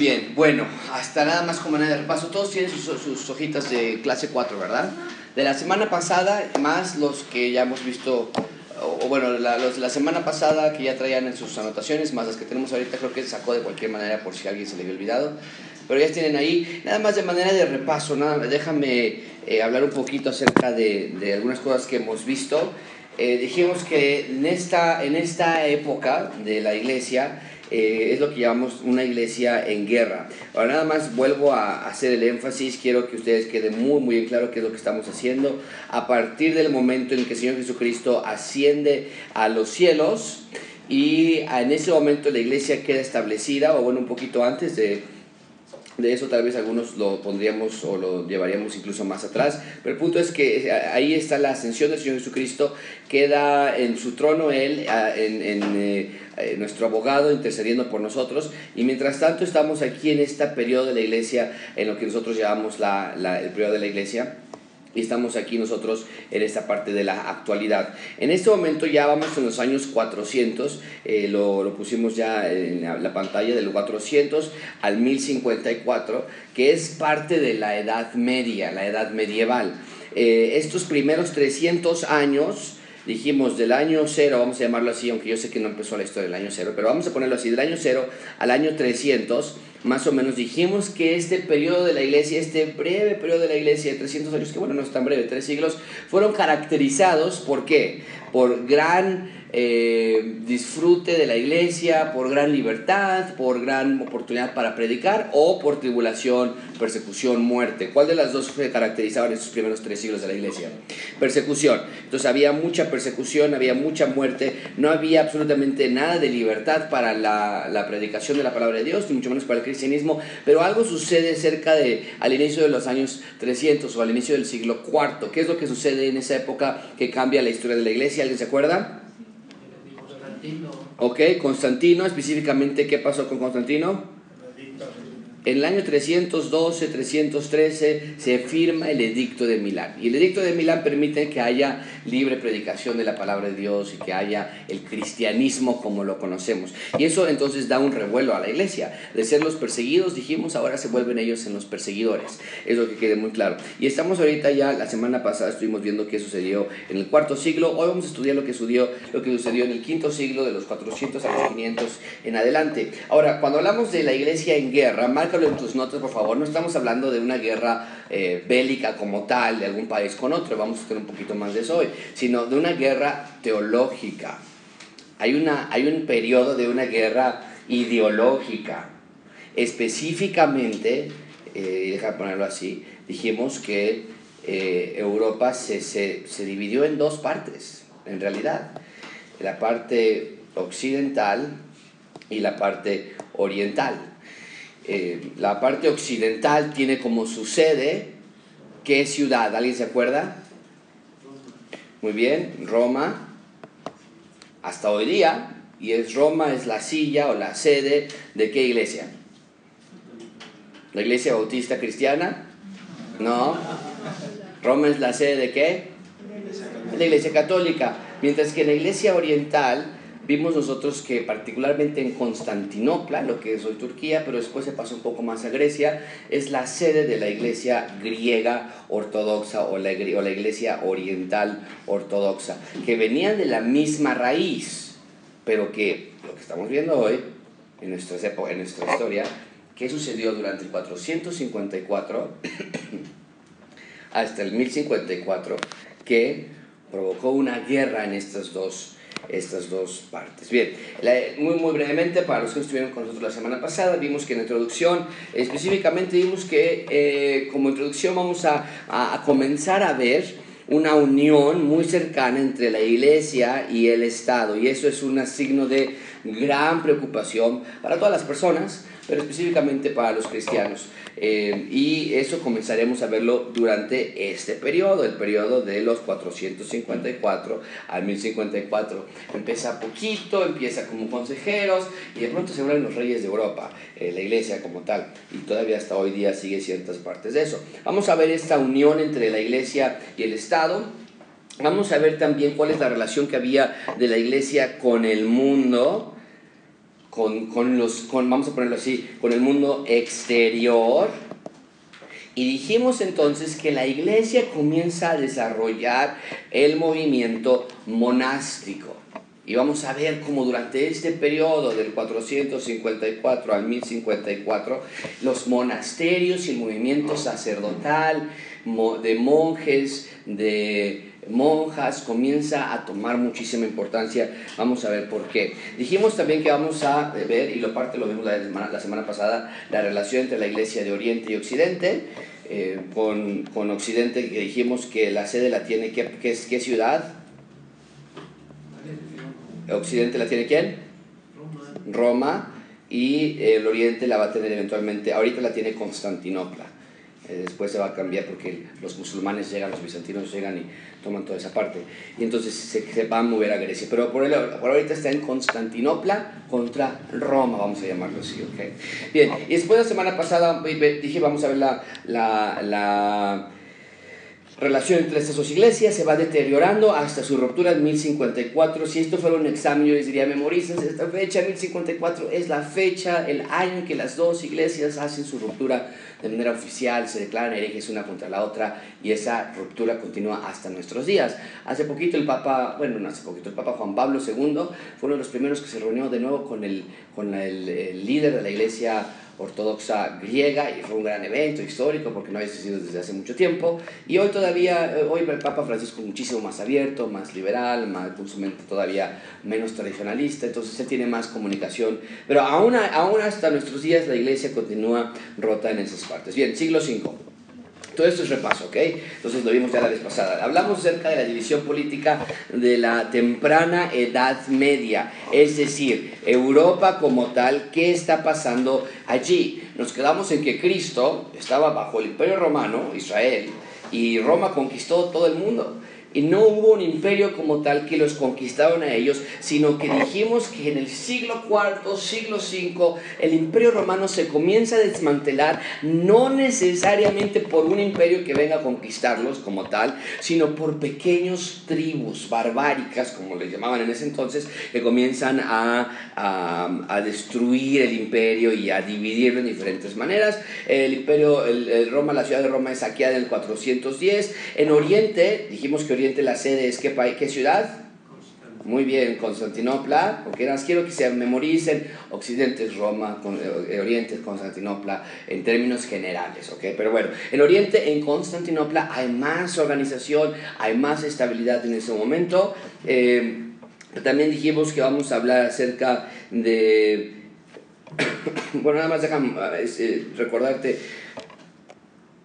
bien, bueno, hasta nada más como manera de repaso. Todos tienen sus, hojitas de clase 4, ¿verdad? De la semana pasada, más los que ya hemos visto, o, bueno, la, los de la semana pasada que ya traían en sus anotaciones, más las que tenemos ahorita, creo que se sacó de cualquier manera por si alguien se le había olvidado. Pero ya tienen ahí, nada más de manera de repaso, nada, déjame eh, hablar un poquito acerca de, de, algunas cosas que hemos visto. Eh, dijimos que en esta, en esta época de la iglesia, eh, es lo que llamamos una iglesia en guerra. Ahora nada más vuelvo a hacer el énfasis, quiero que ustedes queden muy muy bien claro qué es lo que estamos haciendo. A partir del momento en que el Señor Jesucristo asciende a los cielos y en ese momento la iglesia queda establecida, o bueno, un poquito antes de de eso tal vez algunos lo pondríamos o lo llevaríamos incluso más atrás, pero el punto es que eh, ahí está la ascensión del Señor Jesucristo, queda en su trono Él, en, en eh, eh, nuestro abogado intercediendo por nosotros, y mientras tanto estamos aquí en este periodo de la iglesia, en lo que nosotros llamamos la, la, el periodo de la iglesia, y estamos aquí nosotros en esta parte de la actualidad. En este momento ya vamos en los años 400, eh, lo, lo, pusimos ya en la, la, pantalla del 400 al 1054, que es parte de la Edad Media, la Edad Medieval. Eh, estos primeros 300 años dijimos del año cero, vamos a llamarlo así, aunque yo sé que no empezó la historia del año cero, pero vamos a ponerlo así, del año cero al año 300, más o menos dijimos que este periodo de la iglesia, este breve periodo de la iglesia de 300 años, que bueno, no es tan breve, tres siglos, fueron caracterizados, ¿por qué? Por gran eh, disfrute de la iglesia, por gran libertad, por gran oportunidad para predicar o por tribulación, persecución, muerte. ¿Cuál de las dos fue caracterizado en estos primeros tres siglos de la iglesia? Persecución. Entonces había mucha persecución, había mucha muerte, no había absolutamente nada de libertad para la, la predicación de la palabra de Dios, ni mucho menos para el cristianismo, pero algo sucede cerca de, al inicio de los años 300 o al inicio del siglo IV. ¿Qué es lo que sucede en esa época que cambia la historia de la iglesia? ¿Alguien se acuerda? Constantino. Ok, Constantino, específicamente, ¿qué pasó con Constantino? En el año 312, 313 se firma el edicto de Milán. Y el edicto de Milán permite que haya libre predicación de la palabra de Dios y que haya el cristianismo como lo conocemos. Y eso entonces da un revuelo a la iglesia. De ser los perseguidos, dijimos, ahora se vuelven ellos en los perseguidores. Es lo que quede muy claro. Y estamos ahorita ya, la semana pasada estuvimos viendo qué sucedió en el cuarto siglo. Hoy vamos a estudiar lo que sucedió, lo que sucedió en el quinto siglo, de los 400 a los 500 en adelante. Ahora, cuando hablamos de la iglesia en guerra, en tus notas, por favor. No estamos hablando de una guerra eh, bélica como tal, de algún país con otro, vamos a tener un poquito más de eso hoy, sino de una guerra teológica. Hay, una, hay un periodo de una guerra ideológica. Específicamente, eh, deja ponerlo así, dijimos que eh, Europa se, se, se dividió en dos partes, en realidad. La parte occidental y la parte oriental. Eh, la parte occidental tiene como su sede, ¿qué ciudad? ¿Alguien se acuerda? Muy bien, Roma, hasta hoy día, y es Roma, es la silla o la sede de qué iglesia? ¿La iglesia bautista cristiana? No. Roma es la sede de qué? La iglesia católica. Mientras que en la iglesia oriental vimos nosotros que particularmente en Constantinopla, lo que es hoy Turquía, pero después se pasó un poco más a Grecia, es la sede de la iglesia griega ortodoxa o la, iglesia oriental ortodoxa, que venían de la misma raíz, pero que lo que estamos viendo hoy, en nuestra, historia, ¿qué sucedió durante el 454 hasta el 1054? Que provocó una guerra en estas dos estas dos partes. Bien, muy, muy brevemente, para los que estuvieron con nosotros la semana pasada, vimos que en la introducción, específicamente vimos que eh, como introducción vamos a, a, a comenzar a ver una unión muy cercana entre la iglesia y el Estado, y eso es un signo de gran preocupación para todas las personas, pero específicamente para los cristianos. Eh, y eso comenzaremos a verlo durante este periodo, el periodo de los 454 al 1054. Empieza poquito, empieza como consejeros y de pronto se vuelven los reyes de Europa, eh, la iglesia como tal, y todavía hasta hoy día sigue ciertas partes de eso. Vamos a ver esta unión entre la iglesia y el Estado. Vamos a ver también cuál es la relación que había de la iglesia con el mundo con, con los, con, vamos a ponerlo así, con el mundo exterior. Y dijimos entonces que la iglesia comienza a desarrollar el movimiento monástico. Y vamos a ver cómo durante este periodo del 454 al 1054, los monasterios y el movimiento sacerdotal de monjes, de monjas, comienza a tomar muchísima importancia. Vamos a ver por qué. Dijimos también que vamos a ver, y lo parte lo vimos la semana, la semana pasada, la relación entre la iglesia de Oriente y Occidente. Eh, con, con, Occidente, que dijimos que la sede la tiene, ¿qué, qué, qué ciudad? Occidente la tiene quién? Roma. Roma. Y el Oriente la va a tener eventualmente, ahorita la tiene Constantinopla. Eh, después se va a cambiar porque los musulmanes llegan, los bizantinos llegan y toman toda esa parte. Y entonces se, se va a mover a Grecia. Pero por, el, por ahorita está en Constantinopla contra Roma, vamos a llamarlo así. ¿okay? Bien, y después la semana pasada dije, vamos a ver la, relación entre estas dos iglesias se va deteriorando hasta su ruptura en 1054. Si esto fuera un examen, yo les diría, memoricen esta fecha, 1054 es la fecha, el año en que las dos iglesias hacen su ruptura de manera oficial, se declaran herejes una contra la otra y esa ruptura continúa hasta nuestros días. Hace poquito el Papa, bueno, no hace poquito, el Papa Juan Pablo II fue uno de los primeros que se reunió de nuevo con el, con el líder de la iglesia ortodoxa griega y fue un gran evento histórico porque no había sucedido desde hace mucho tiempo y hoy todavía, eh, hoy el Papa Francisco es muchísimo más abierto, más liberal, más, todavía menos tradicionalista, entonces él tiene más comunicación, pero aún, aún hasta nuestros días la iglesia continúa rota en esas partes. Bien, siglo V. Todo esto es repaso, ¿ok? Entonces lo vimos ya la vez pasada. Hablamos acerca de la división política de la temprana Edad Media, es decir, Europa como tal, ¿qué está pasando allí? Nos quedamos en que Cristo estaba bajo el Imperio Romano, Israel, y Roma conquistó todo el mundo. Y no hubo un imperio como tal que los conquistaron a ellos, sino que dijimos que en el siglo IV, siglo V, el imperio romano se comienza a desmantelar, no necesariamente por un imperio que venga a conquistarlos como tal, sino por pequeños tribus barbáricas, como les llamaban en ese entonces, que comienzan a, a, a destruir el imperio y a dividirlo en diferentes maneras. El imperio, el, Roma, la ciudad de Roma es saqueada en el 410. En Oriente, dijimos que Oriente la sede es qué, qué ciudad? Muy bien, Constantinopla, porque las quiero que se memoricen, Occidente es Roma, eh, Oriente es Constantinopla, en términos generales, ¿ok? Pero bueno, en Oriente, en Constantinopla, hay más organización, hay más estabilidad en ese momento. Eh, también dijimos que vamos a hablar acerca de... bueno, nada más déjame eh, recordarte...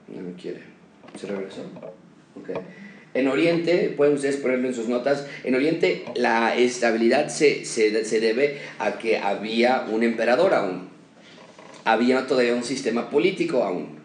No me quiere. ¿Se regresó? Ok. En Oriente, pueden ustedes ponerlo en sus notas, en Oriente la estabilidad se, se, se debe a que había un emperador aún. Había todavía un sistema político aún.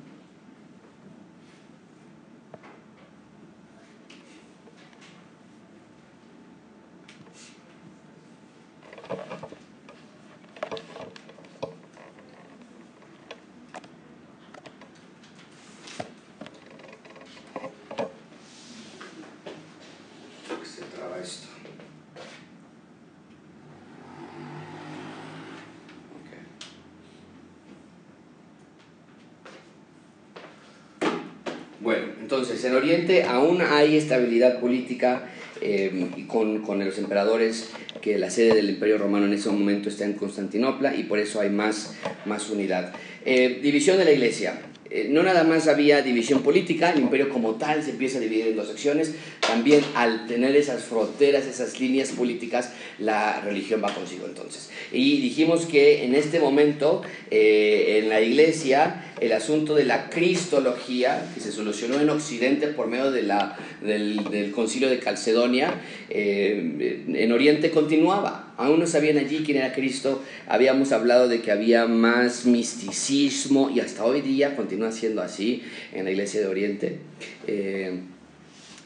Entonces, en Oriente aún hay estabilidad política eh, con, con, los emperadores, que la sede del Imperio Romano en ese momento está en Constantinopla y por eso hay más, más unidad. Eh, división de la Iglesia. Eh, no nada más había división política, el imperio como tal se empieza a dividir en dos secciones, también al tener esas fronteras, esas líneas políticas, la religión va consigo entonces. Y dijimos que en este momento en la iglesia el asunto de la cristología, que se solucionó en Occidente por medio de la, del, del concilio de Calcedonia, eh, en Oriente continuaba. Aún no sabían allí quién era Cristo, habíamos hablado de que había más misticismo y hasta hoy día continúa siendo así en la iglesia de Oriente. Eh,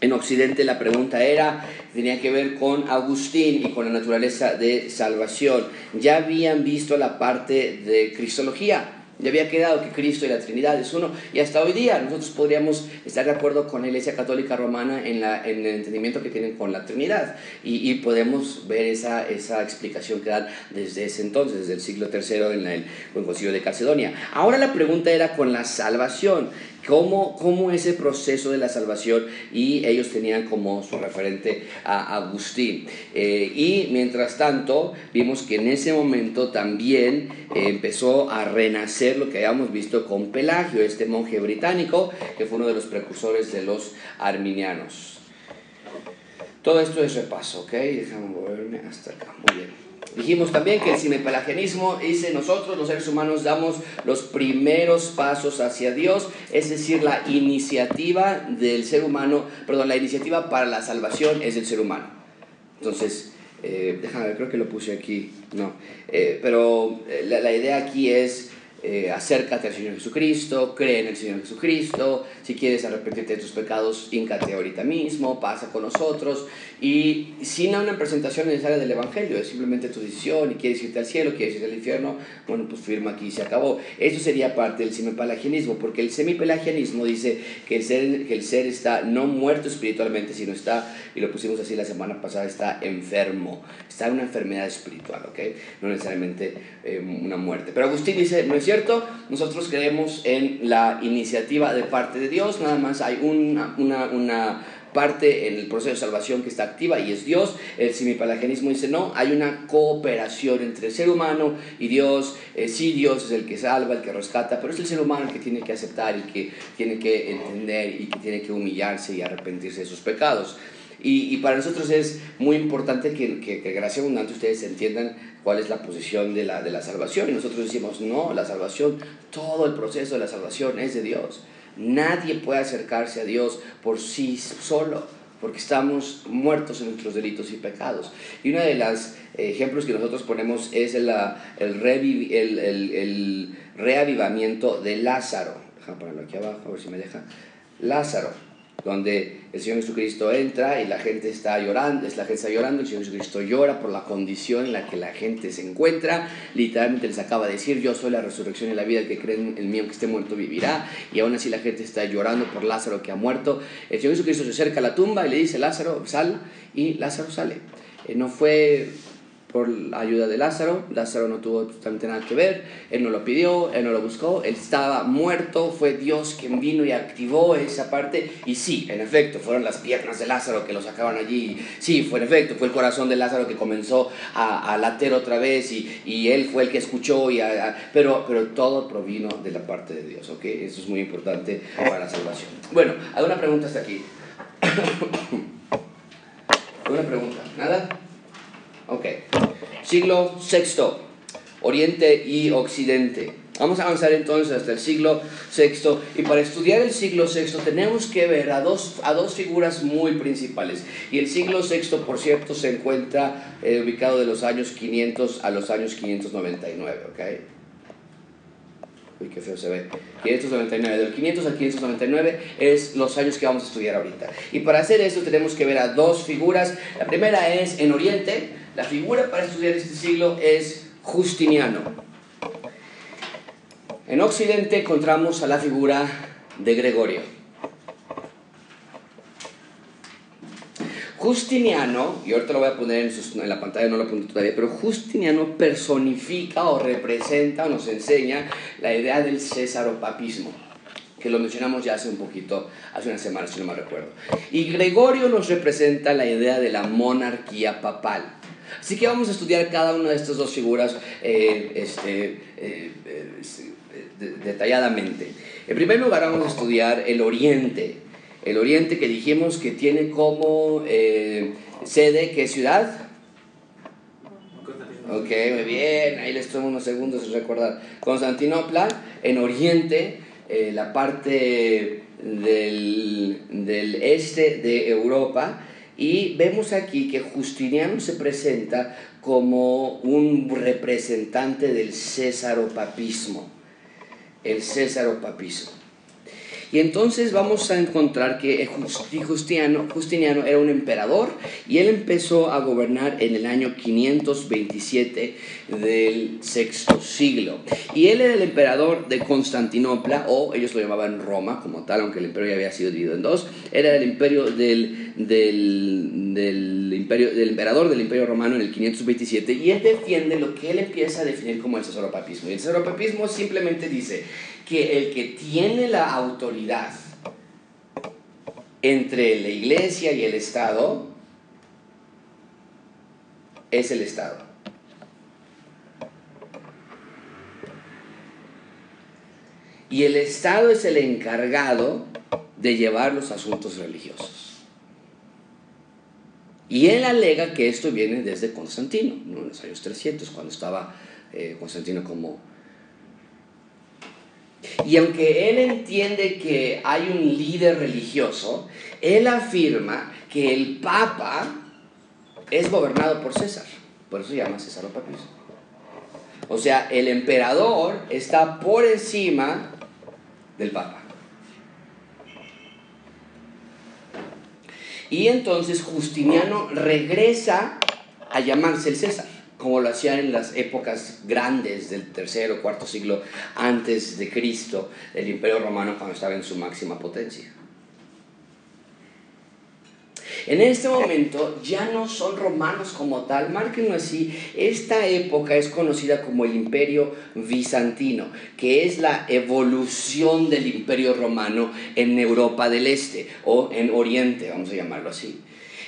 en Occidente la pregunta era, tenía que ver con Agustín y con la naturaleza de salvación. Ya habían visto la parte de cristología, Y había quedado que Cristo y la Trinidad es uno. Y hasta hoy día nosotros podríamos estar de acuerdo con la Iglesia Católica Romana en, la, en el entendimiento que tienen con la Trinidad. Y, y podemos ver esa, esa explicación que dan desde ese entonces, desde el siglo III en, en el Concilio de Calcedonia. Ahora la pregunta era con la salvación cómo, cómo ese proceso de la salvación y ellos tenían como su referente a Agustín. Eh, y mientras tanto, vimos que en ese momento también eh, empezó a renacer lo que habíamos visto con Pelagio, este monje británico, que fue uno de los precursores de los arminianos. Todo esto es repaso, ¿ok? Déjame moverme hasta acá. Muy bien. Dijimos también que el cinepelagianismo dice nosotros los seres humanos damos los primeros pasos hacia Dios, es decir, la iniciativa del ser humano, perdón, la iniciativa para la salvación es del ser humano. Entonces, eh, déjame ver, creo que lo puse aquí, no, eh, pero eh, la, la idea aquí es eh, acércate al Señor Jesucristo, cree en el Señor Jesucristo, si quieres arrepentirte de tus pecados, híncate ahorita mismo, pasa con nosotros, y sin una presentación necesaria del Evangelio, es simplemente tu decisión, y quieres irte al cielo, quieres irte al infierno, bueno, pues firma aquí y se acabó. Eso sería parte del semipelagianismo, porque el semipelagianismo dice que el, ser, que el ser está no muerto espiritualmente, sino está, y lo pusimos así la semana pasada, está enfermo, está en una enfermedad espiritual, ¿ok? No necesariamente eh, una muerte. Pero Agustín dice, no es cierto, nosotros creemos en la iniciativa de parte de Dios, nada más hay una, una, una parte en el proceso de salvación que está activa y es Dios. El simipalagianismo dice no, hay una cooperación entre el ser humano y Dios. Eh, sí, Dios es el que salva, el que rescata, pero es el ser humano el que tiene que aceptar, el que tiene que entender y que tiene que humillarse y arrepentirse de sus pecados. Y, y para nosotros es muy importante que, que, que gracia abundante ustedes entiendan cuál es la posición de la, de la salvación. Y nosotros decimos, no, la salvación, todo el proceso de la salvación es de Dios. Nadie puede acercarse a Dios por sí solo, porque estamos muertos en nuestros delitos y pecados. Y uno de los ejemplos que nosotros ponemos es el, el, reviv, el, el reavivamiento de Lázaro. Déjame ponerlo aquí abajo, a ver si me deja. Lázaro donde el Señor Jesucristo entra y la gente está llorando, la gente está llorando, el Señor Jesucristo llora por la condición en la que la gente se encuentra, literalmente les acaba de decir, yo soy la resurrección y la vida, el que cree en el mío que esté muerto vivirá, y aún así la gente está llorando por Lázaro que ha muerto, el Señor Jesucristo se acerca a la tumba y le dice, Lázaro, sal, y Lázaro sale. Eh, no fue por la ayuda de Lázaro. Lázaro no tuvo absolutamente nada que ver, él no lo pidió, él no lo buscó, él estaba muerto, fue Dios quien vino y activó esa parte. Y sí, en efecto, fueron las piernas de Lázaro que lo sacaban allí. Sí, fue en efecto, fue el corazón de Lázaro que comenzó a, a latir otra vez y, y, él fue el que escuchó, y a, a, pero, pero todo provino de la parte de Dios, ¿ok? Eso es muy importante para la salvación. Bueno, ¿alguna pregunta hasta aquí? ¿Alguna pregunta? ¿Nada? Siglo VI, Oriente y Occidente. Vamos a avanzar entonces hasta el siglo VI y para estudiar el siglo VI tenemos que ver a dos, a dos figuras muy principales. Y el siglo VI, por cierto, se encuentra eh, ubicado de los años 500 a los años 599, ¿ok? Uy, qué feo se ve. 599, del 500 al 599 es los años que vamos a estudiar ahorita. Y para hacer esto tenemos que ver a dos figuras. La primera es en Oriente, la figura para estudiar este siglo es Justiniano. En Occidente encontramos a la figura de Gregorio. Justiniano, y ahorita lo voy a poner en, la pantalla, no lo apunto todavía, pero Justiniano personifica o representa o nos enseña la idea del césaropapismo, que lo mencionamos ya hace un poquito, hace unas semanas, si no me recuerdo. Y Gregorio nos representa la idea de la monarquía papal. Así que vamos a estudiar cada una de estas dos figuras eh, este, eh, eh, detalladamente. En primer lugar vamos a estudiar el Oriente. El Oriente que dijimos que tiene como sede, ¿qué ciudad? Ok, muy bien, ahí les tomo unos segundos recordar. Constantinopla, en Oriente, la parte del, del este de Europa, y vemos aquí que Justiniano se presenta como un representante del césaropapismo. El césaropapismo. Y entonces vamos a encontrar que Justiniano, era un emperador y él empezó a gobernar en el año 527 del sexto siglo. Y él era el emperador de Constantinopla, o ellos lo llamaban Roma como tal, aunque el imperio ya había sido dividido en dos. Era el imperio del, del, imperio, del emperador del imperio romano en el 527 y él defiende lo que él empieza a definir como el cesaropapismo. Y el cesaropapismo simplemente dice que el que tiene la autoridad entre la iglesia y el Estado es el Estado. Y el Estado es el encargado de llevar los asuntos religiosos. Y él alega que esto viene desde Constantino, en los años 300, cuando estaba eh, Constantino como y aunque él entiende que hay un líder religioso, él afirma que el Papa es gobernado por César. Por eso se llama César Papismo. O sea, el emperador está por encima del Papa. Y entonces Justiniano regresa a llamarse el César como lo hacían en las épocas grandes del tercer o cuarto siglo antes de Cristo, el imperio romano cuando estaba en su máxima potencia. En este momento ya no son romanos como tal, márquenlo así, esta época es conocida como el imperio bizantino, que es la evolución del imperio romano en Europa del Este o en Oriente, vamos a llamarlo así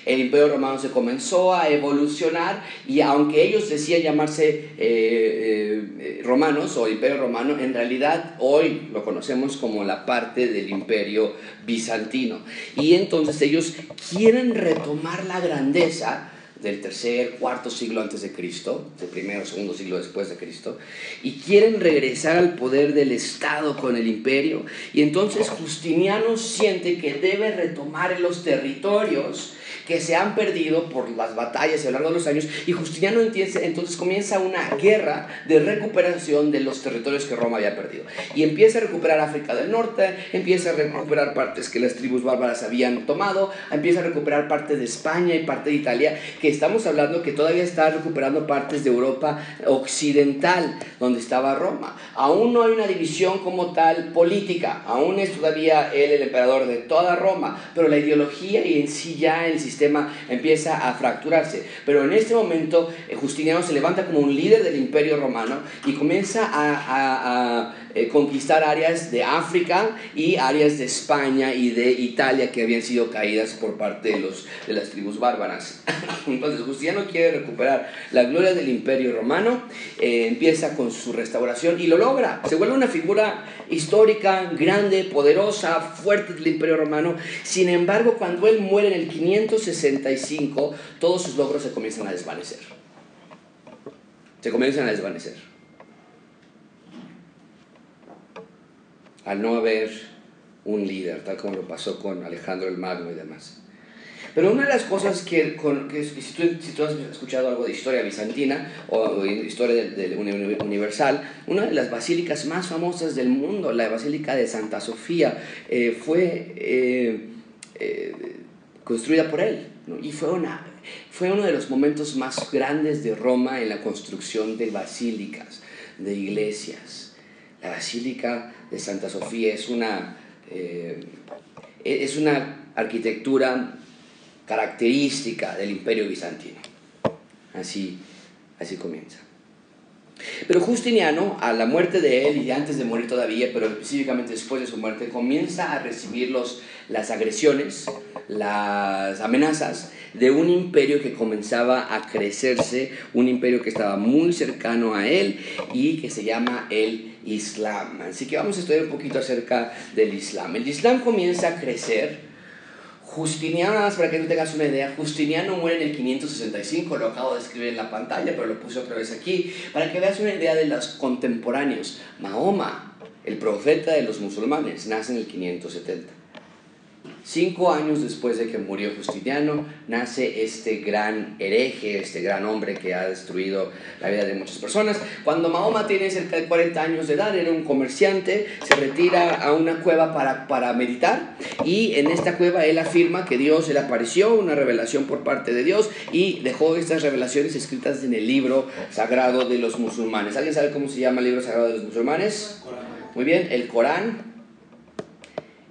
el imperio romano se comenzó a evolucionar y aunque ellos decían llamarse eh, eh, romanos o imperio romano, en realidad hoy lo conocemos como la parte del imperio bizantino. Y entonces ellos quieren retomar la grandeza del tercer, cuarto siglo antes de Cristo, del primero, segundo siglo después de Cristo, y quieren regresar al poder del Estado con el imperio. Y entonces Justiniano siente que debe retomar los territorios que se han perdido por las batallas a lo largo de los años y Justiniano entonces comienza una guerra de recuperación de los territorios que Roma había perdido y empieza a recuperar África del Norte, empieza a recuperar partes que las tribus bárbaras habían tomado, empieza a recuperar parte de España y parte de Italia, que estamos hablando que todavía está recuperando partes de Europa occidental, donde estaba Roma. Aún no hay una división como tal política, aún es todavía él el emperador de toda Roma, pero la ideología y en sí ya el sistema sistema empieza a fracturarse. Pero en este momento eh, Justiniano se levanta como un líder del imperio romano y comienza a, eh, conquistar áreas de África y áreas de España y de Italia que habían sido caídas por parte de, los, de las tribus bárbaras. Entonces Justiniano quiere recuperar la gloria del imperio romano, eh, empieza con su restauración y lo logra. Se vuelve una figura histórica, grande, poderosa, fuerte del imperio romano. Sin embargo, cuando él muere en el 565, todos sus logros se comienzan a desvanecer. Se comienzan a desvanecer. Al no haber un líder, tal como lo pasó con Alejandro el Magno y demás. Pero una de las cosas que, si, tú, has escuchado algo de historia bizantina o, historia universal, una de las basílicas más famosas del mundo, la Basílica de Santa Sofía, eh, fue eh, eh, construida por él. Y fue, una, fue uno de los momentos más grandes de Roma en la construcción de basílicas, de iglesias. La Basílica de Santa Sofía es una, es una arquitectura característica del imperio bizantino. Así, así comienza. Pero Justiniano, a la muerte de él y antes de morir todavía, pero específicamente después de su muerte, comienza a recibir los, las agresiones, las amenazas de un imperio que comenzaba a crecerse, un imperio que estaba muy cercano a él y que se llama el Islam. Así que vamos a estudiar un poquito acerca del Islam. El Islam comienza a crecer Justiniano, nada más para que tú tengas una idea, Justiniano muere en el 565, lo acabo de escribir en la pantalla, pero lo puse otra vez aquí, para que veas una idea de los contemporáneos. Mahoma, el profeta de los musulmanes, nace en el 570. Cinco años después de que murió Justiniano, nace este gran hereje, este gran hombre que ha destruido la vida de muchas personas. Cuando Mahoma tiene cerca de 40 años de edad, era un comerciante, se retira a una cueva para, para meditar y en esta cueva él afirma que Dios le apareció, una revelación por parte de Dios y dejó estas revelaciones escritas en el libro sagrado de los musulmanes. ¿Alguien sabe cómo se llama el libro sagrado de los musulmanes? Muy bien, el Corán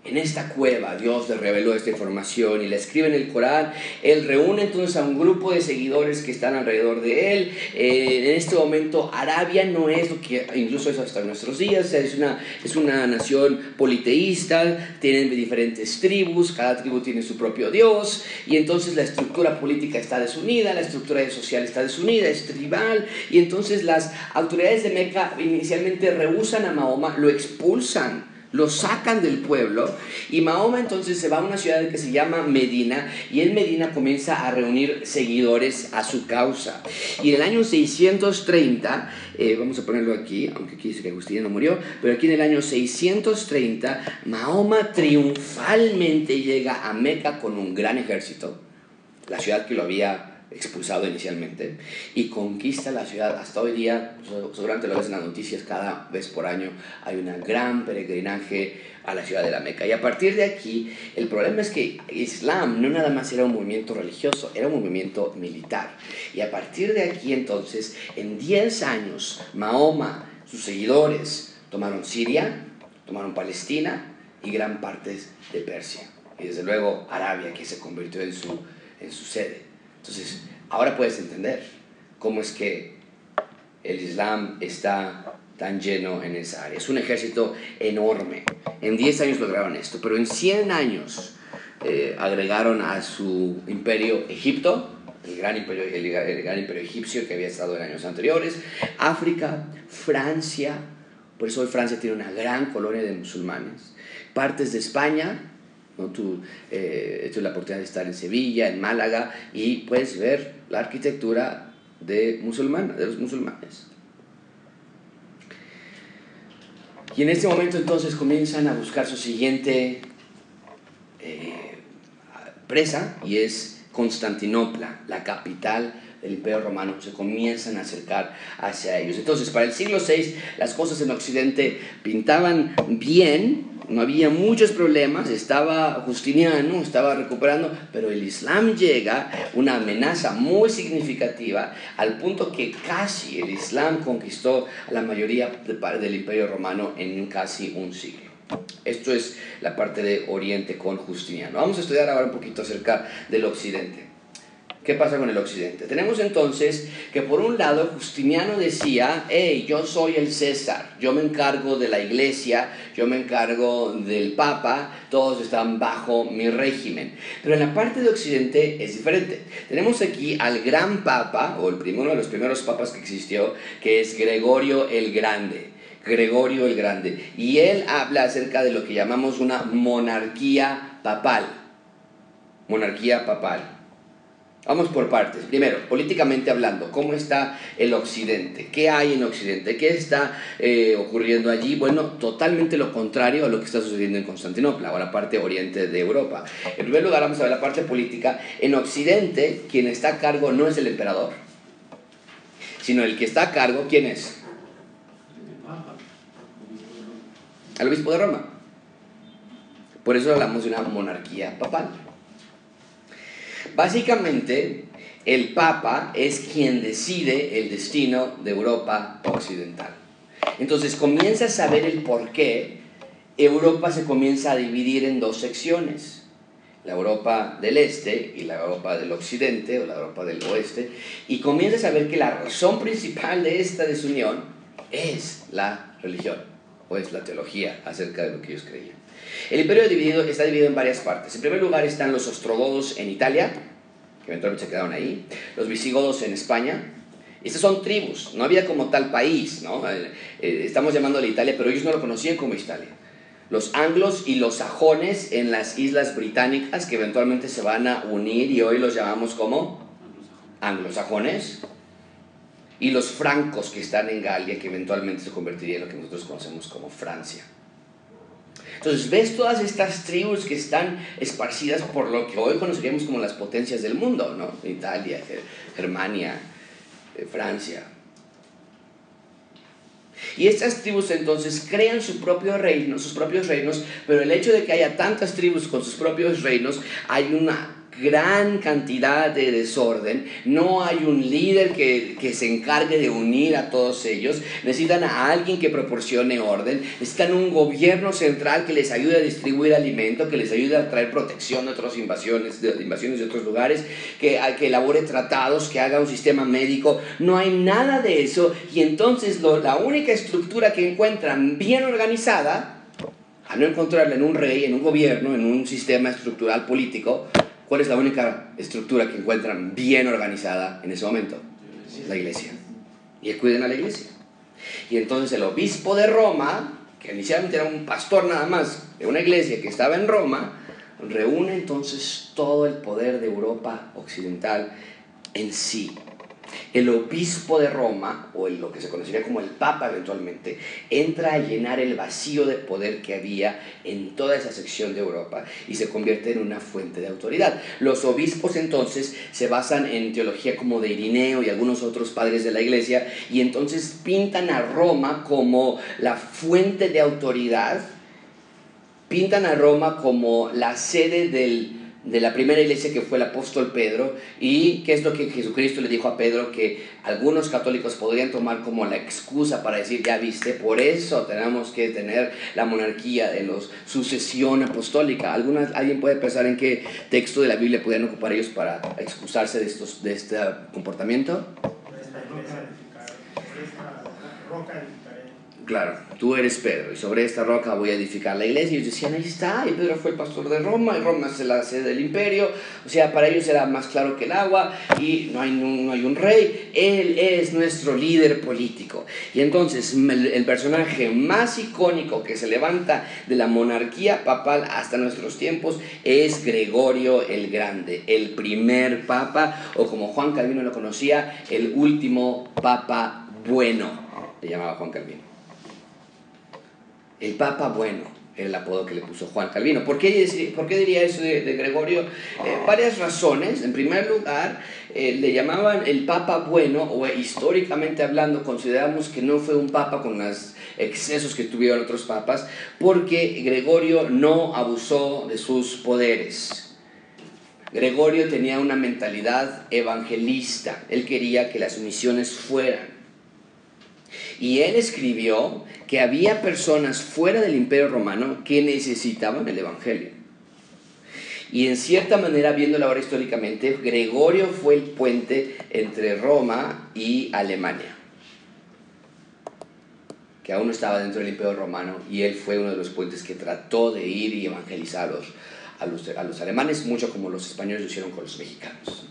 en esta cueva Dios le reveló esta información y le escribe en el Corán. Él reúne entonces a un grupo de seguidores que están alrededor de él. Eh, en este momento Arabia no es lo que incluso es hasta nuestros días. Es una, es una nación politeísta, tienen diferentes tribus, cada tribu tiene su propio Dios y entonces la estructura política está desunida, la estructura social está desunida, es tribal y entonces las autoridades de Meca inicialmente rehusan a Mahoma, lo expulsan lo sacan del pueblo y Mahoma entonces se va a una ciudad que se llama Medina y en Medina comienza a reunir seguidores a su causa. Y en el año 630, eh, vamos a ponerlo aquí, aunque aquí dice que Agustín no murió, pero aquí en el año 630, Mahoma triunfalmente llega a Meca con un gran ejército, la ciudad que lo había expulsado inicialmente, y conquista la ciudad. Hasta hoy día, seguramente lo ves en las noticias, cada vez por año hay un gran peregrinaje a la ciudad de la Meca. Y a partir de aquí, el problema es que Islam no nada más era un movimiento religioso, era un movimiento militar. Y a partir de aquí entonces, en 10 años, Mahoma, sus seguidores, tomaron Siria, tomaron Palestina y gran parte de Persia. Y desde luego Arabia, que se convirtió en su, en su sede. Entonces, ahora puedes entender cómo es que el Islam está tan lleno en esa área. Es un ejército enorme. En 10 años lograron esto, pero en 100 años eh, agregaron a su imperio Egipto, el gran, imperio, el gran imperio egipcio que había estado en años anteriores, África, Francia, por eso hoy Francia tiene una gran colonia de musulmanes, partes de España, ¿no? Tú eh, la oportunidad de estar en Sevilla, en Málaga, y puedes ver la arquitectura de, musulmana, de los musulmanes. Y en este momento entonces comienzan a buscar su siguiente eh, presa, y es Constantinopla, la capital del Imperio Romano, se comienzan a acercar hacia ellos. Entonces, para el siglo VI, las cosas en Occidente pintaban bien, no había muchos problemas, estaba Justiniano, estaba recuperando, pero el Islam llega, una amenaza muy significativa, al punto que casi el Islam conquistó a la mayoría del Imperio Romano en casi un siglo. Esto es la parte de Oriente con Justiniano. Vamos a estudiar ahora un poquito acerca del Occidente. ¿Qué pasa con el occidente? Tenemos entonces que por un lado Justiniano decía, hey, yo soy el César, yo me encargo de la iglesia, yo me encargo del Papa, todos están bajo mi régimen. Pero en la parte de occidente es diferente. Tenemos aquí al gran Papa, o el primero de los primeros papas que existió, que es Gregorio el Grande. Gregorio el Grande. Y él habla acerca de lo que llamamos una monarquía papal. Monarquía papal. Vamos por partes. Primero, políticamente hablando, ¿cómo está el Occidente? ¿Qué hay en Occidente? ¿Qué está eh, ocurriendo allí? Bueno, totalmente lo contrario a lo que está sucediendo en Constantinopla o la parte oriente de Europa. En primer lugar, vamos a ver la parte política. En Occidente, quien está a cargo no es el emperador, sino el que está a cargo, ¿quién es? El obispo de Roma. Por eso hablamos de una monarquía papal. Básicamente, el Papa es quien decide el destino de Europa occidental. Entonces comienza a saber el por qué Europa se comienza a dividir en dos secciones. La Europa del Este y la Europa del Occidente o la Europa del Oeste. Y comienza a saber que la razón principal de esta desunión es la religión o es la teología acerca de lo que ellos creían. El imperio dividido, está dividido en varias partes. En primer lugar están los ostrogodos en Italia, que eventualmente se quedaron ahí, los visigodos en España. Estas son tribus, no había como tal país, ¿no? Eh, eh, estamos llamándole Italia, pero ellos no lo conocían como Italia. Los anglos y los sajones en las islas británicas, que eventualmente se van a unir y hoy los llamamos como anglosajones. Y los francos que están en Galia, que eventualmente se convertirían en lo que nosotros conocemos como Francia. Entonces ves todas estas tribus que están esparcidas por lo que hoy conoceríamos como las potencias del mundo, ¿no? Italia, Germania, eh, Francia. Y estas tribus entonces crean su propio reino, sus propios reinos, pero el hecho de que haya tantas tribus con sus propios reinos, hay una gran cantidad de desorden, no hay un líder que, que, se encargue de unir a todos ellos, necesitan a alguien que proporcione orden, necesitan un gobierno central que les ayude a distribuir alimento, que les ayude a traer protección de otras invasiones, de, invasiones de otros lugares, que, que elabore tratados, que haga un sistema médico, no hay nada de eso. Y entonces lo, la única estructura que encuentran bien organizada, a no encontrarla en un rey, en un gobierno, en un sistema estructural político, ¿Cuál es la única estructura que encuentran bien organizada en ese momento? La iglesia. Y cuiden a la iglesia. Y entonces el obispo de Roma, que inicialmente era un pastor nada más de una iglesia que estaba en Roma, reúne entonces todo el poder de Europa occidental en sí el obispo de Roma, o lo que se conocería como el Papa eventualmente, entra a llenar el vacío de poder que había en toda esa sección de Europa y se convierte en una fuente de autoridad. Los obispos entonces se basan en teología como de Irineo y algunos otros padres de la iglesia y entonces pintan a Roma como la fuente de autoridad, pintan a Roma como la sede del de la primera iglesia que fue el apóstol Pedro y qué es lo que Jesucristo le dijo a Pedro que algunos católicos podrían tomar como la excusa para decir, ya viste, por eso tenemos que tener la monarquía de los sucesión apostólica. ¿Alguna, ¿Alguien puede pensar en qué texto de la Biblia podrían ocupar ellos para excusarse de, estos, de este comportamiento? Claro, tú eres Pedro y sobre esta roca voy a edificar la iglesia. Y ellos decían, ahí está, y Pedro fue el pastor de Roma, y Roma es la sede del imperio. O sea, para ellos era más claro que el agua y no hay, un rey. Él es nuestro líder político. Y entonces el, personaje más icónico que se levanta de la monarquía papal hasta nuestros tiempos es Gregorio el Grande, el primer papa, o como Juan Calvino lo conocía, el último papa bueno, le llamaba Juan Calvino el Papa Bueno, era el apodo que le puso Juan Calvino. ¿Por qué, por qué diría eso de, Gregorio? Eh, varias razones. En primer lugar, eh, le llamaban el Papa Bueno, o históricamente hablando, consideramos que no fue un Papa con los excesos que tuvieron otros papas, porque Gregorio no abusó de sus poderes. Gregorio tenía una mentalidad evangelista. Él quería que las misiones fueran. Y él escribió que había personas fuera del imperio romano que necesitaban el Evangelio. Y en cierta manera, viéndolo ahora históricamente, Gregorio fue el puente entre Roma y Alemania, que aún no estaba dentro del imperio romano, y él fue uno de los puentes que trató de ir y evangelizar a los, a los alemanes, mucho como los españoles lo hicieron con los mexicanos.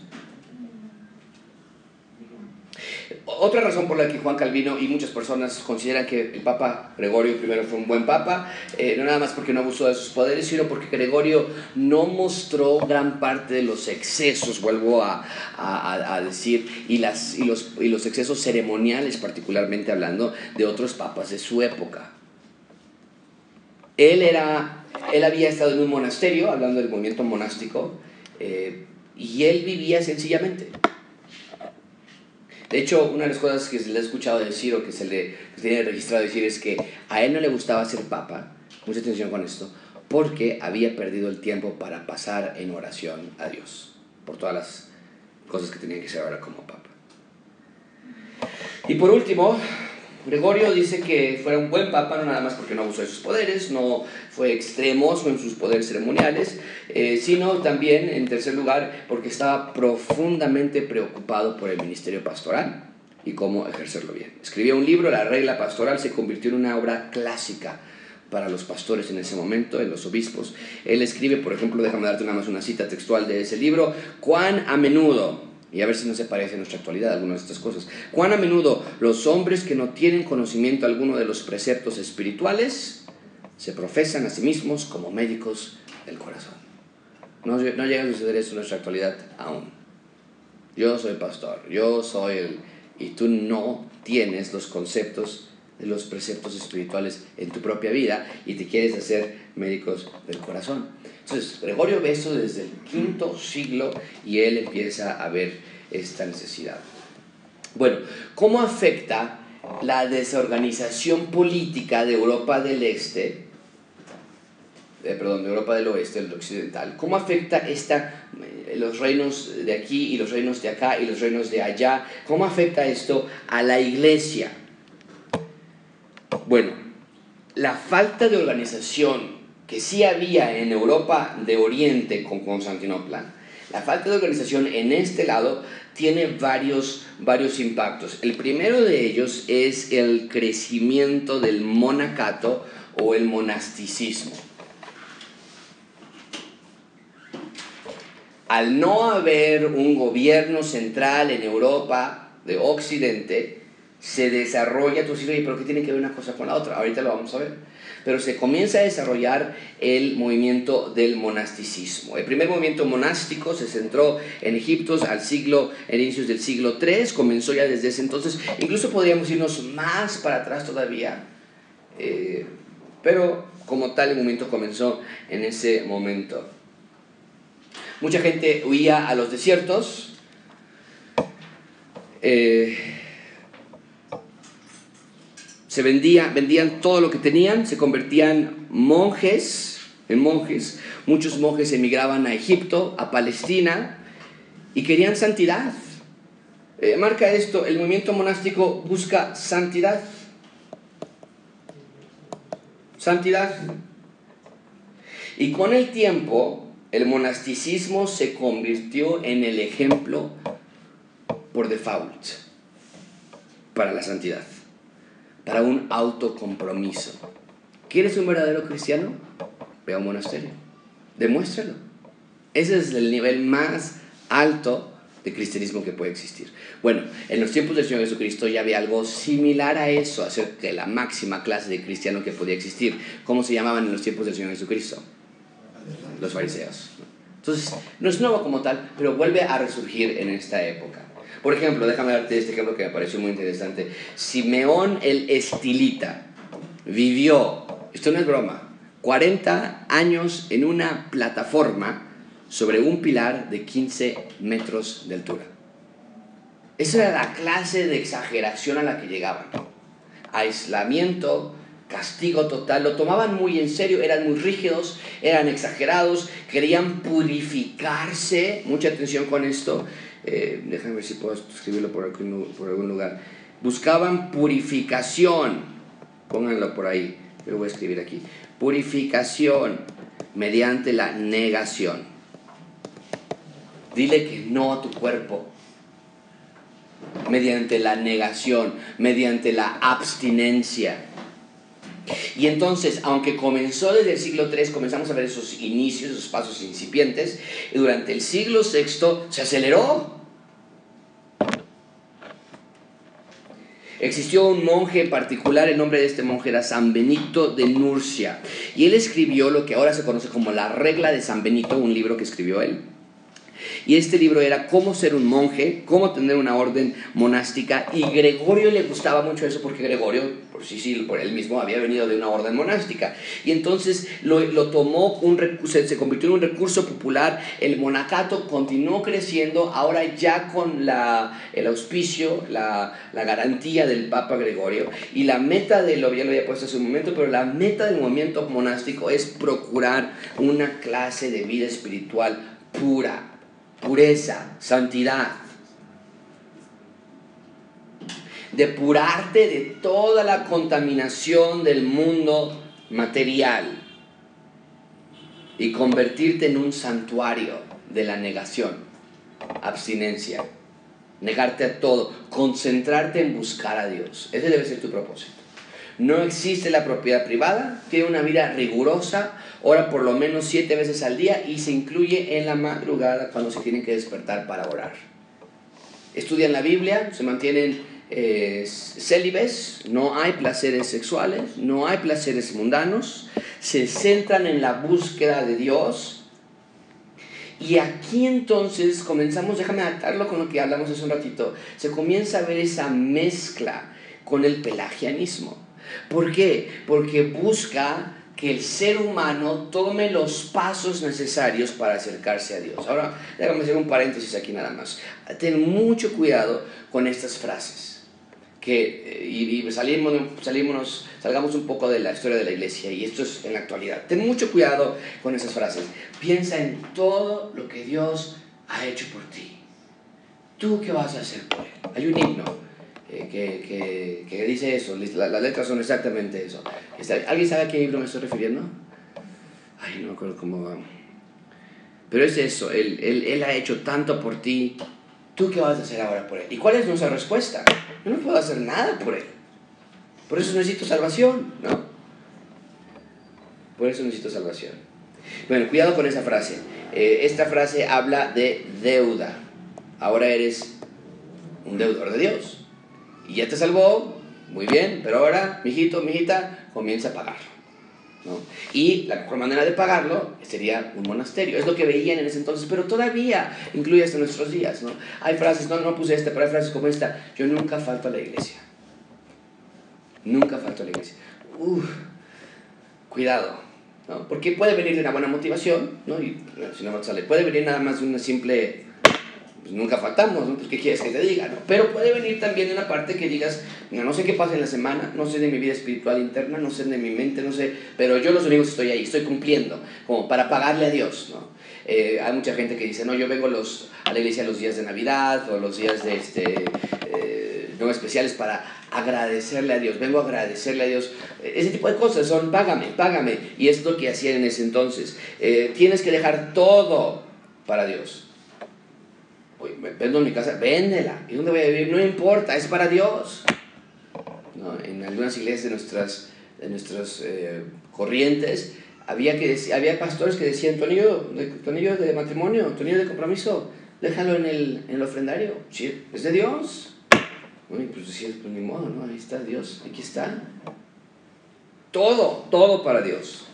Otra razón por la que Juan Calvino y muchas personas consideran que el Papa Gregorio I fue un buen Papa, eh, no nada más porque no abusó de sus poderes, sino porque Gregorio no mostró gran parte de los excesos, vuelvo a, decir, y, las, y, los, y los excesos ceremoniales, particularmente hablando de otros papas de su época. Él, era, él había estado en un monasterio, hablando del movimiento monástico, eh, y él vivía sencillamente. De hecho, una de las cosas que se le ha escuchado decir o que se le tiene registrado decir es que a él no le gustaba ser papa, mucha atención con esto, porque había perdido el tiempo para pasar en oración a Dios, por todas las cosas que tenía que hacer ahora como papa. Y por último, Gregorio dice que fue un buen papa, no nada más porque no abusó de sus poderes, no fue extremoso en sus poderes ceremoniales, eh, sino también, en tercer lugar, porque estaba profundamente preocupado por el ministerio pastoral y cómo ejercerlo bien. Escribió un libro, La regla pastoral, se convirtió en una obra clásica para los pastores en ese momento, en los obispos. Él escribe, por ejemplo, déjame darte nada más una cita textual de ese libro, cuán a menudo y a ver si no se parece en nuestra actualidad algunas de estas cosas. Cuán a menudo los hombres que no tienen conocimiento alguno de los preceptos espirituales se profesan a sí mismos como médicos del corazón. No, no llega a suceder eso en nuestra actualidad aún. Yo soy pastor, yo soy el... Y tú no tienes los conceptos de los preceptos espirituales en tu propia vida y te quieres hacer médicos del corazón. Entonces, Gregorio ve eso desde el quinto siglo y él empieza a ver esta necesidad. Bueno, ¿cómo afecta la desorganización política de Europa del Este, eh, perdón, de Europa del Oeste, del Occidental? ¿Cómo afecta esta, eh, los reinos de aquí y los reinos de acá y los reinos de allá? ¿Cómo afecta esto a la iglesia? Bueno, la falta de organización que sí había en Europa de Oriente con Constantinopla, la falta de organización en este lado tiene varios, varios impactos. El primero de ellos es el crecimiento del monacato o el monasticismo. Al no haber un gobierno central en Europa de Occidente, se desarrolla, tú dices, pero ¿qué tiene que ver una cosa con la otra? Ahorita lo vamos a ver pero se comienza a desarrollar el movimiento del monasticismo. El primer movimiento monástico se centró en Egipto al siglo, en inicios del siglo III, comenzó ya desde ese entonces, incluso podríamos irnos más para atrás todavía, eh, pero como tal el movimiento comenzó en ese momento. Mucha gente huía a los desiertos. Eh, se vendía, vendían todo lo que tenían, se convertían monjes, en monjes. Muchos monjes emigraban a Egipto, a Palestina, y querían santidad. Eh, marca esto, el movimiento monástico busca santidad. Santidad. Y con el tiempo, el monasticismo se convirtió en el ejemplo por default para la santidad para un autocompromiso. ¿Quieres un verdadero cristiano? Ve a un monasterio. Demuéstralo. Ese es el nivel más alto de cristianismo que puede existir. Bueno, en los tiempos del Señor Jesucristo ya había algo similar a eso, acerca de la máxima clase de cristiano que podía existir. ¿Cómo se llamaban en los tiempos del Señor Jesucristo? Los fariseos. Entonces, no es nuevo como tal, pero vuelve a resurgir en esta época. Por ejemplo, déjame darte este ejemplo que me pareció muy interesante. Simeón el Estilita vivió, esto no es broma, 40 años en una plataforma sobre un pilar de 15 metros de altura. Esa era la clase de exageración a la que llegaban. Aislamiento, castigo total, lo tomaban muy en serio, eran muy rígidos, eran exagerados, querían purificarse, mucha atención con esto, eh, déjame ver si puedo escribirlo por algún, lugar, buscaban purificación, pónganlo por ahí, yo lo voy a escribir aquí, purificación mediante la negación. Dile que no a tu cuerpo, mediante la negación, mediante la abstinencia. Y entonces, aunque comenzó desde el siglo III, comenzamos a ver esos inicios, esos pasos incipientes, y durante el siglo VI se aceleró. Existió un monje particular, el nombre de este monje era San Benito de Nurcia, y él escribió lo que ahora se conoce como la regla de San Benito, un libro que escribió él. Y este libro era cómo ser un monje, cómo tener una orden monástica. Y Gregorio le gustaba mucho eso porque Gregorio, por sí, sí, por él mismo, había venido de una orden monástica. Y entonces lo, lo tomó, un se, convirtió en un recurso popular. El monacato continuó creciendo, ahora ya con la, el auspicio, la, la garantía del Papa Gregorio. Y la meta de lo, ya lo había puesto hace un momento, pero la meta del movimiento monástico es procurar una clase de vida espiritual pura, pureza, santidad. Depurarte de toda la contaminación del mundo material y convertirte en un santuario de la negación, abstinencia, negarte a todo, concentrarte en buscar a Dios. Ese debe ser tu propósito. No existe la propiedad privada, tiene una vida rigurosa, ora por lo menos siete veces al día y se incluye en la madrugada cuando se tienen que despertar para orar. Estudian la Biblia, se mantienen eh, célibes, no hay placeres sexuales, no hay placeres mundanos, se centran en la búsqueda de Dios. Y aquí entonces comenzamos, déjame adaptarlo con lo que hablamos hace un ratito, se comienza a ver esa mezcla con el pelagianismo. ¿Por qué? Porque busca que el ser humano tome los pasos necesarios para acercarse a Dios. Ahora, déjame hacer un paréntesis aquí nada más. Ten mucho cuidado con estas frases. Que, eh, y, salimos, salimos, salgamos un poco de la historia de la iglesia, y esto es en la actualidad. Ten mucho cuidado con esas frases. Piensa en todo lo que Dios ha hecho por ti. ¿Tú qué vas a hacer por Él? Hay un himno eh, que, que, dice eso, las letras son exactamente eso. ¿Alguien sabe a qué libro me estoy refiriendo? Ay, no me acuerdo cómo va. Pero es eso, él, él, él, ha hecho tanto por ti, ¿tú qué vas a hacer ahora por Él? ¿Y cuál es nuestra respuesta? Yo no puedo hacer nada por Él. Por eso necesito salvación, ¿no? Por eso necesito salvación. Bueno, cuidado con esa frase. Eh, esta frase habla de deuda. Ahora eres un deudor de Dios y ya te salvó, muy bien, pero ahora, mijito, mijita, comienza a pagarlo. ¿no? Y la mejor manera de pagarlo sería un monasterio. Es lo que veían en ese entonces, pero todavía incluye hasta nuestros días. ¿no? Hay frases, no, no puse esta, pero hay frases como esta. Yo nunca falto a la iglesia. Nunca falto a la iglesia. Uf, cuidado. ¿no? Porque puede venir de una buena motivación, ¿no? Y si no sale, puede venir nada más de una simple pues nunca faltamos, ¿no? Pues ¿qué quieres que te diga, no? Pero puede venir también una parte que digas, no, sé qué pasa en la semana, no sé de mi vida espiritual interna, no sé de mi mente, no sé, pero yo los domingos estoy ahí, estoy cumpliendo, como para pagarle a Dios, ¿no? Eh, hay mucha gente que dice, no, yo vengo a la iglesia los días de Navidad o los días de este, eh, no especiales para agradecerle a Dios, vengo a agradecerle a Dios. Ese tipo de cosas son, págame, págame. Y es lo que hacían en ese entonces. Eh, tienes que dejar todo para Dios vendo mi casa, véndela. ¿Y dónde voy a vivir? No importa, es para Dios. No, en algunas iglesias de nuestras, de nuestras eh, corrientes había, que, había pastores que decían, tu anillo, de, tu anillo de matrimonio, tu anillo de compromiso, déjalo en el, en el ofrendario. Sí, es de Dios. Bueno, pues decías, pues ni modo, ¿no? Ahí está Dios, aquí está. Todo, todo para Dios.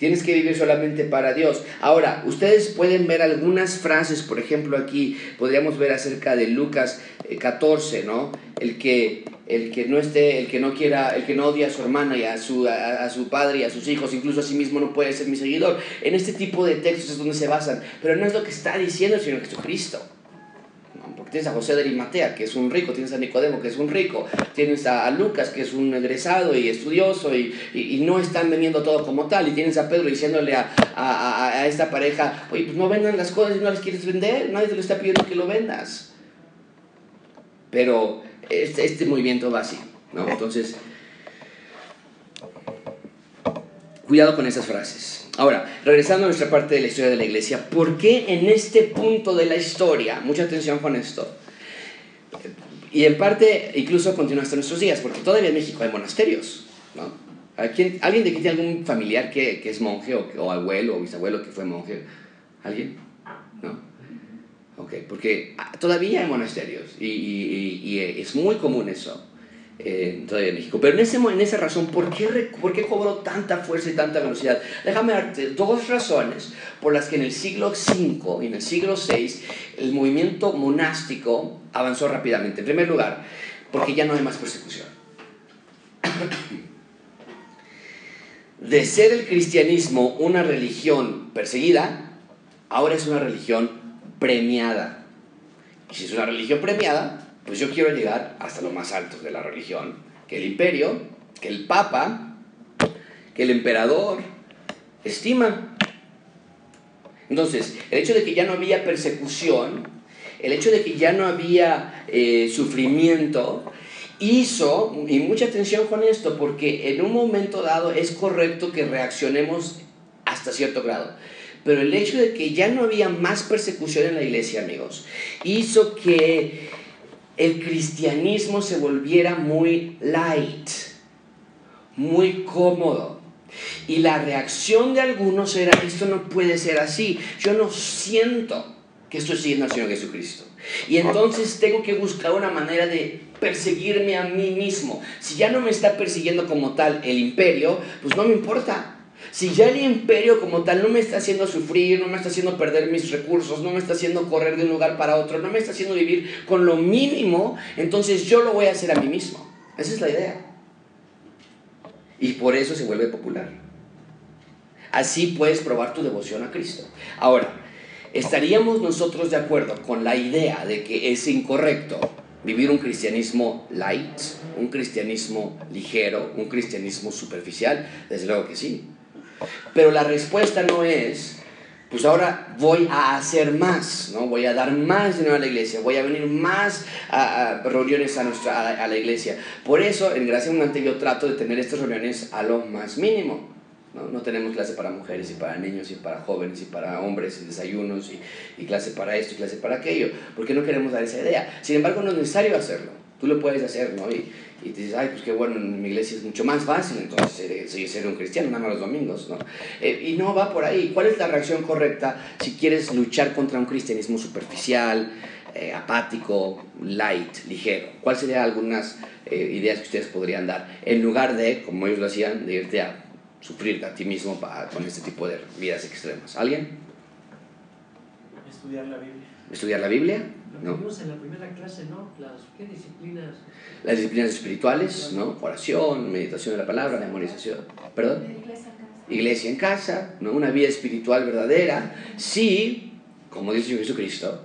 Tienes que vivir solamente para Dios. Ahora, ustedes pueden ver algunas frases, por ejemplo, aquí podríamos ver acerca de Lucas 14, eh, ¿no? El que, el que no esté, el que no quiera, el que no odia a su hermana y a su, a su padre y a sus hijos, incluso a sí mismo no puede ser mi seguidor. En este tipo de textos es donde se basan, pero no es lo que está diciendo el Señor Jesucristo tienes a José de Arimatea, que es un rico, tienes a Nicodemo, que es un rico, tienes a, Lucas, que es un egresado y estudioso, y, y, no están vendiendo todo como tal, y tienes a Pedro diciéndole a, a, a, esta pareja, oye, pues no vendan las cosas y no las quieres vender, nadie te lo está pidiendo que lo vendas. Pero este, este movimiento va así, ¿no? Entonces, cuidado con esas frases. Ahora, regresando a nuestra parte de la historia de la iglesia, ¿por qué en este punto de la historia, mucha atención con esto, y en parte incluso continúa hasta nuestros días, porque todavía en México hay monasterios, ¿no? ¿Alguien de aquí tiene algún familiar que, que es monje o, o, abuelo o bisabuelo que fue monje? ¿Alguien? ¿No? Ok, porque ah, todavía hay monasterios y, y, y es muy común eso eh, todavía en México. Pero en, ese, en esa razón, ¿por qué, ¿por qué cobró tanta fuerza y tanta velocidad? Déjame darte dos razones por las que en el siglo V y en el siglo VI el movimiento monástico avanzó rápidamente. En primer lugar, porque ya no hay más persecución. De ser el cristianismo una religión perseguida, ahora es una religión premiada. Y si es una religión premiada, pues yo quiero llegar hasta lo más alto de la religión, que el imperio, que el papa, que el emperador estima. Entonces, el hecho de que ya no había persecución, el hecho de que ya no había eh, sufrimiento, hizo, y mucha atención con esto, porque en un momento dado es correcto que reaccionemos hasta cierto grado. Pero el hecho de que ya no había más persecución en la iglesia, amigos, hizo que el cristianismo se volviera muy light, muy cómodo. Y la reacción de algunos era, esto no puede ser así, yo no siento que estoy siguiendo al Señor Jesucristo. Y entonces tengo que buscar una manera de perseguirme a mí mismo. Si ya no me está persiguiendo como tal el imperio, pues no me importa. Si ya el imperio como tal no me está haciendo sufrir, no me está haciendo perder mis recursos, no me está haciendo correr de un lugar para otro, no me está haciendo vivir con lo mínimo, entonces yo lo voy a hacer a mí mismo. Esa es la idea. Y por eso se vuelve popular. Así puedes probar tu devoción a Cristo. Ahora, ¿estaríamos nosotros de acuerdo con la idea de que es incorrecto vivir un cristianismo light, un cristianismo ligero, un cristianismo superficial? Desde luego que sí. Pero la respuesta no es, pues ahora voy a hacer más, ¿no? Voy a dar más dinero a la iglesia, voy a venir más a, reuniones a, nuestra, a, la iglesia. Por eso, en Gracia Abundante yo trato de tener estas reuniones a lo más mínimo. ¿no? no tenemos clase para mujeres y para niños y para jóvenes y para hombres y desayunos y, y clase para esto y clase para aquello, porque no queremos dar esa idea. Sin embargo, no es necesario hacerlo. Tú lo puedes hacer, ¿no? Y, y te dices, ay, pues qué bueno, en mi iglesia es mucho más fácil, entonces seguir ser un cristiano, nada más los domingos, ¿no? Eh, y no va por ahí. ¿Cuál es la reacción correcta si quieres luchar contra un cristianismo superficial, eh, apático, light, ligero? ¿Cuáles serían algunas eh, ideas que ustedes podrían dar? En lugar de, como ellos lo hacían, de irte a sufrir a ti mismo para, con este tipo de vidas extremas. ¿Alguien? Estudiar la Biblia. ¿Estudiar la Biblia? Lo vimos en la primera clase, ¿no? Las, ¿Qué disciplinas? Las disciplinas espirituales, ¿no? Oración, meditación de la palabra, memorización. ¿Perdón? Iglesia en casa, ¿no? Una vida espiritual verdadera. Sí, como dice Jesucristo,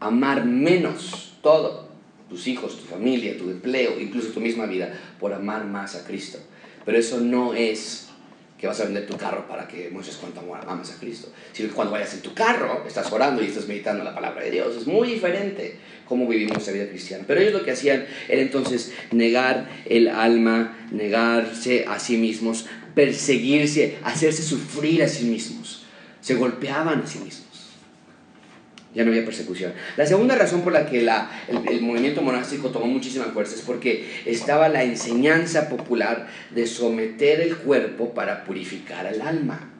amar menos todo, tus hijos, tu familia, tu empleo, incluso tu misma vida, por amar más a Cristo. Pero eso no es que vas a vender tu carro para que muestres cuánto amas a Cristo. Sino que cuando vayas en tu carro, estás orando y estás meditando la palabra de Dios. Es muy diferente cómo vivimos esa vida cristiana. Pero ellos lo que hacían era entonces negar el alma, negarse a sí mismos, perseguirse, hacerse sufrir a sí mismos. Se golpeaban a sí mismos ya no había persecución. La segunda razón por la que el, movimiento monástico tomó muchísima fuerza es porque estaba la enseñanza popular de someter el cuerpo para purificar el alma.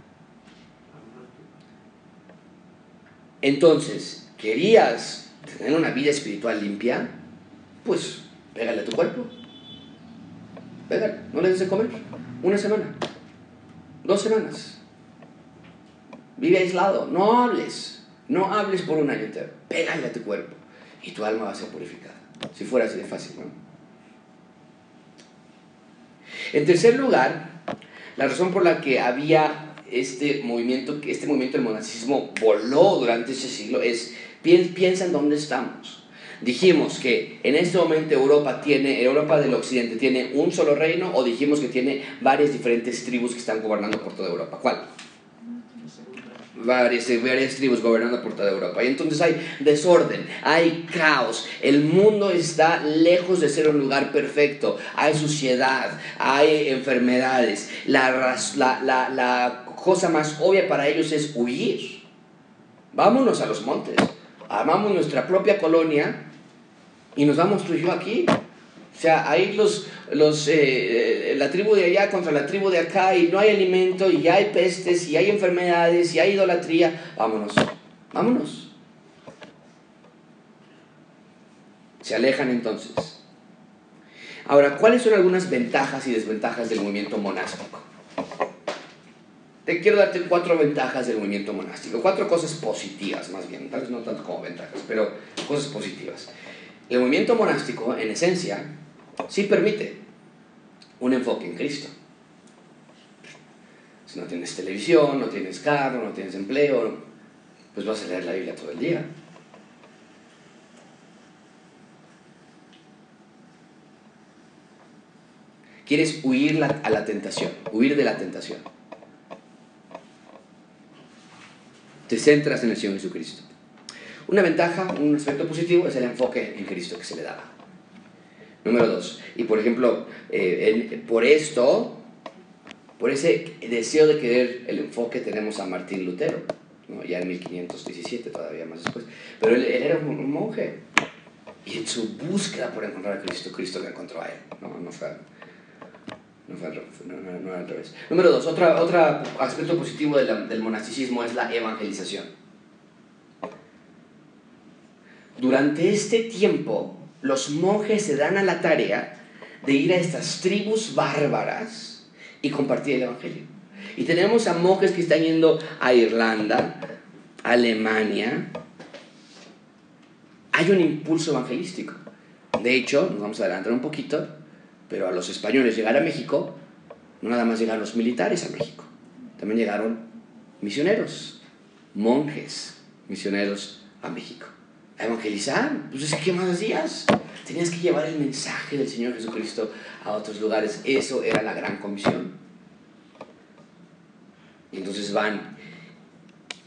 Entonces, ¿querías tener una vida espiritual limpia? Pues pégale a tu cuerpo. Pégale, no le des de comer. Una semana, dos semanas. Vive aislado, no hables no hables por un año entero. Pégale a tu cuerpo y tu alma va a ser purificada. Si fuera así de fácil, ¿no? En tercer lugar, la razón por la que había este movimiento, este movimiento del monacismo voló durante ese siglo es, piensa en dónde estamos. Dijimos que en este momento Europa tiene, Europa del Occidente tiene un solo reino o dijimos que tiene varias diferentes tribus que están gobernando por toda Europa. ¿Cuál? Varias, varias tribus gobernando por toda Europa. Y entonces hay desorden, hay caos, el mundo está lejos de ser un lugar perfecto, hay suciedad, hay enfermedades. La cosa más obvia para ellos es huir. Vámonos a los montes, armamos nuestra propia colonia y nos vamos tú y yo aquí. O sea, ahí los, los, eh, eh, la tribu de allá contra la tribu de acá y no hay alimento y hay pestes y hay enfermedades y hay idolatría. Vámonos, vámonos. Se alejan entonces. Ahora, ¿cuáles son algunas ventajas y desventajas del movimiento monástico? Te quiero darte cuatro ventajas del movimiento monástico, cuatro cosas positivas más bien, tal vez no tanto como ventajas, pero cosas positivas. El movimiento monástico, en esencia, sí permite un enfoque en Cristo. Si no tienes televisión, no tienes carro, no tienes empleo, pues vas a leer la Biblia todo el día. Quieres huir a la tentación, huir de la tentación. Te centras en el Señor Jesucristo. Una ventaja, un aspecto positivo es el enfoque en Cristo que se le daba. Número dos, y por ejemplo, eh, por esto, por ese deseo de querer el enfoque, tenemos a Martín Lutero, ¿no? ya en 1517, todavía más después. Pero él, era un, monje, y en su búsqueda por encontrar a Cristo, Cristo lo encontró a él, no, no fue, no fue al, no, al revés. Número dos, otro, otro aspecto positivo del monasticismo es la evangelización. Durante este tiempo, los monjes se dan a la tarea de ir a estas tribus bárbaras y compartir el Evangelio. Y tenemos a monjes que están yendo a Irlanda, Alemania. Hay un impulso evangelístico. De hecho, nos vamos a adelantar un poquito, pero a los españoles llegar a México no nada más llegaron los militares a México, también llegaron misioneros, monjes, misioneros a México. A evangelizar, pues ¿qué más hacías? Tenías que llevar el mensaje del Señor Jesucristo a otros lugares. Eso era la gran comisión. Y entonces van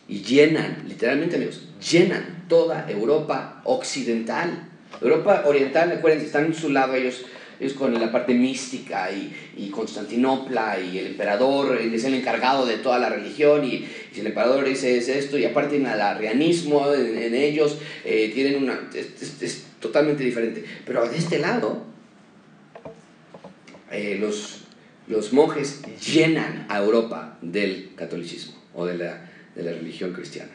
y llenan, literalmente amigos, llenan toda Europa occidental. Europa oriental, recuerden, están en su lado ellos, ellos con la parte mística y, y, Constantinopla y el emperador es el encargado de toda la religión y, si el emperador dice es esto y aparte en el arrianismo en, ellos eh, tienen una... Es, totalmente diferente. Pero de este lado, eh, los, los monjes llenan a Europa del catolicismo o de la, de la religión cristiana.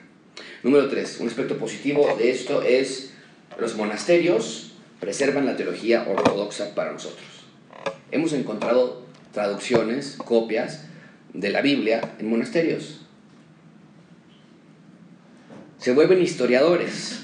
Número tres, un aspecto positivo de esto es los monasterios preservan la teología ortodoxa para nosotros. Hemos encontrado traducciones, copias de la Biblia en monasterios. Se vuelven historiadores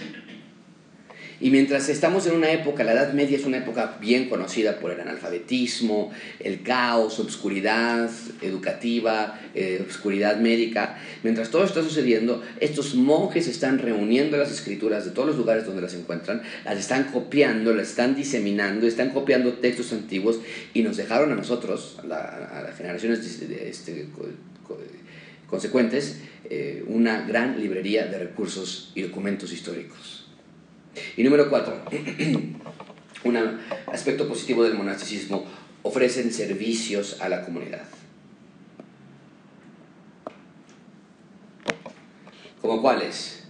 y mientras estamos en una época, la Edad Media es una época bien conocida por el analfabetismo, el caos, obscuridad educativa, eh, obscuridad médica, mientras todo está sucediendo, estos monjes están reuniendo las escrituras de todos los lugares donde las encuentran, las están copiando, las están diseminando, están copiando textos antiguos y nos dejaron a nosotros, a, las generaciones este, consecuentes, eh, una gran librería de recursos y documentos históricos. Y número cuatro, un aspecto positivo del monasticismo, ofrecen servicios a la comunidad. ¿Como cuáles?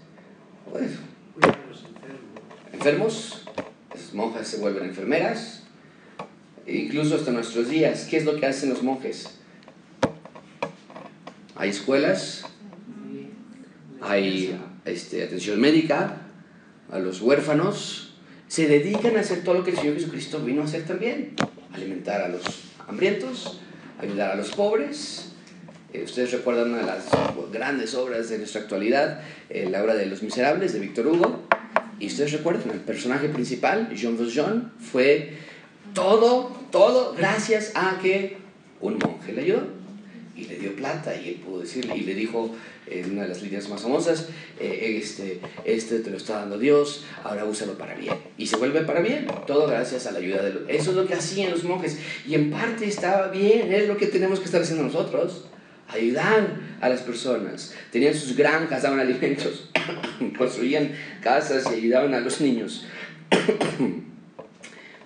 Pues, enfermos, las monjas se vuelven enfermeras, e incluso hasta nuestros días, ¿qué es lo que hacen los monjes? Hay escuelas, hay este, atención médica, a los huérfanos, se dedican a hacer todo lo que el Señor Jesucristo vino a hacer también. Alimentar a los hambrientos, ayudar a los pobres. Eh, ustedes recuerdan una de las grandes obras de nuestra actualidad, eh, la obra de Los Miserables de Víctor Hugo. Y ustedes recuerdan, el personaje principal, Jean Valjean, fue todo, todo gracias a que un monje le ayudó y le dio plata y él pudo decirle y le dijo en una de las líneas más famosas eh, este, este te lo está dando Dios ahora úsalo para bien. Y se vuelve para bien todo gracias a la ayuda de los eso es lo que hacían los monjes y en parte estaba bien es lo que tenemos que estar haciendo nosotros ayudar a las personas. Tenían sus granjas daban alimentos construían casas y ayudaban a los niños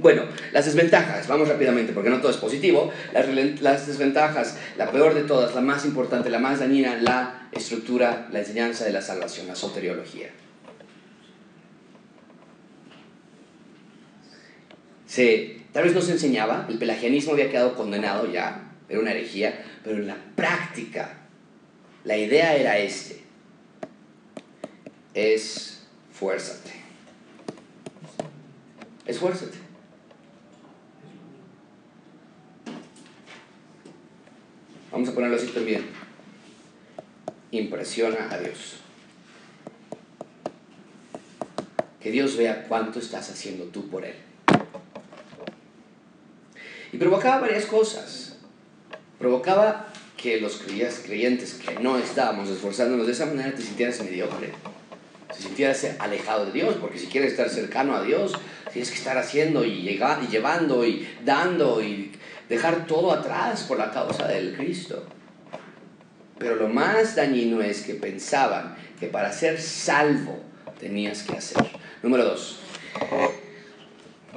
Bueno, las desventajas, vamos rápidamente porque no todo es positivo. Las, desventajas, la peor de todas, la más importante, la más dañina, la estructura, la enseñanza de la salvación, la soteriología. Se, tal vez no se enseñaba, el pelagianismo había quedado condenado ya, era una herejía, pero en la práctica la idea era este, esfuérzate, esfuérzate. Vamos a ponerlo así también. Impresiona a Dios. Que Dios vea cuánto estás haciendo tú por Él. Y provocaba varias cosas. Provocaba que los creyentes que no estábamos esforzándonos de esa manera te sintieras mediocre. Te sintieras alejado de Dios, porque si quieres estar cercano a Dios, tienes que estar haciendo y, y llevando y dando y dejar todo atrás por la causa del Cristo. Pero lo más dañino es que pensaban que para ser salvo tenías que hacer. Número dos,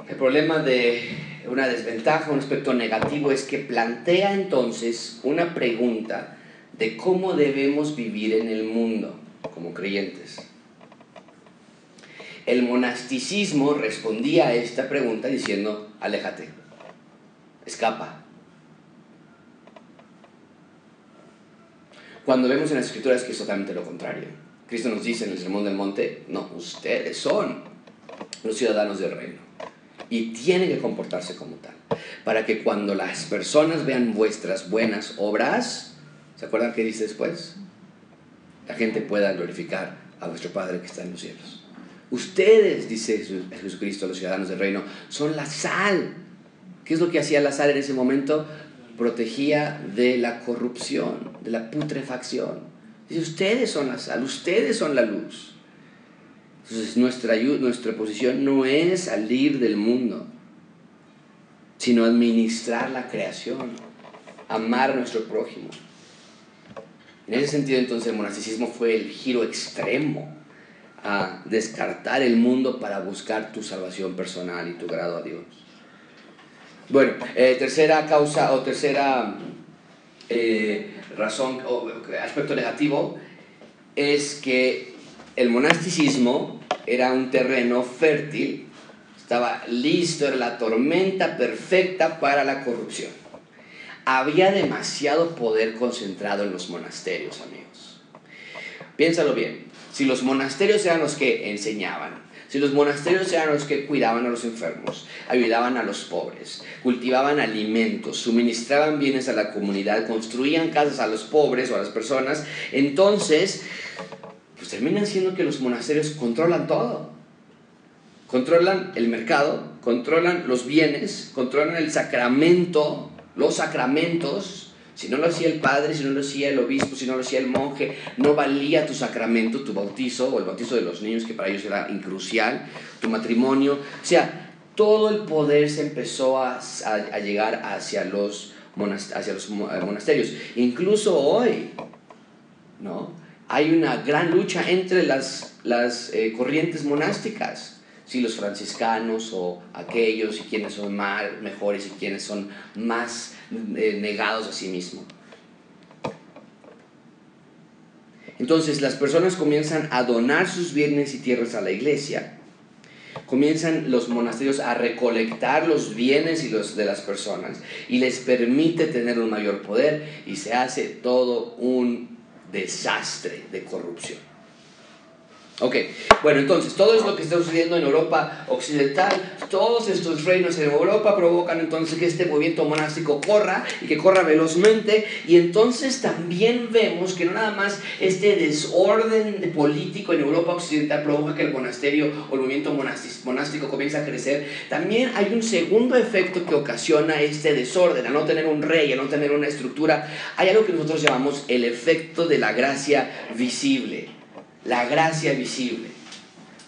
el problema de una desventaja, un aspecto negativo es que plantea entonces una pregunta de cómo debemos vivir en el mundo como creyentes. El monasticismo respondía a esta pregunta diciendo, aléjate escapa. Cuando vemos en las escrituras que es totalmente lo contrario. Cristo nos dice en el Sermón del Monte, no, ustedes son los ciudadanos del reino y tienen que comportarse como tal. Para que cuando las personas vean vuestras buenas obras, ¿se acuerdan qué dice después? La gente pueda glorificar a vuestro Padre que está en los cielos. Ustedes, dice Jesucristo, los ciudadanos del reino, son la sal ¿Qué es lo que hacía la sal en ese momento? protegía de la corrupción, de la putrefacción. Dice, ustedes son la sal, ustedes son la luz. Entonces nuestra, nuestra posición no es salir del mundo, sino administrar la creación, amar a nuestro prójimo. En ese sentido entonces el monasticismo fue el giro extremo a descartar el mundo para buscar tu salvación personal y tu grado a Dios. Bueno, eh, tercera causa o tercera eh, razón o aspecto negativo es que el monasticismo era un terreno fértil, estaba listo, era la tormenta perfecta para la corrupción. Había demasiado poder concentrado en los monasterios, amigos. Piénsalo bien, si los monasterios eran los que enseñaban, si los monasterios eran los que cuidaban a los enfermos, ayudaban a los pobres, cultivaban alimentos, suministraban bienes a la comunidad, construían casas a los pobres o a las personas, entonces, pues terminan siendo que los monasterios controlan todo. Controlan el mercado, controlan los bienes, controlan el sacramento, los sacramentos, si no lo hacía el padre, si no lo hacía el obispo, si no lo hacía el monje, no valía tu sacramento, tu bautizo o el bautizo de los niños, que para ellos era incrucial, tu matrimonio. O sea, todo el poder se empezó a, llegar hacia los, hacia los eh, monasterios. Incluso hoy, ¿no? Hay una gran lucha entre las, las eh, corrientes monásticas si los franciscanos o aquellos y quienes son más mejores y quienes son más eh, negados a sí mismos. Entonces las personas comienzan a donar sus bienes y tierras a la iglesia. Comienzan los monasterios a recolectar los bienes y los de las personas y les permite tener un mayor poder y se hace todo un desastre de corrupción. Ok, bueno, entonces todo es lo que está sucediendo en Europa Occidental, todos estos reinos en Europa provocan entonces que este movimiento monástico corra y que corra velozmente y entonces también vemos que no nada más este desorden político en Europa Occidental provoca que el monasterio o el movimiento monástico comience a crecer, también hay un segundo efecto que ocasiona este desorden, a no tener un rey, a no tener una estructura, hay algo que nosotros llamamos el efecto de la gracia visible la gracia visible.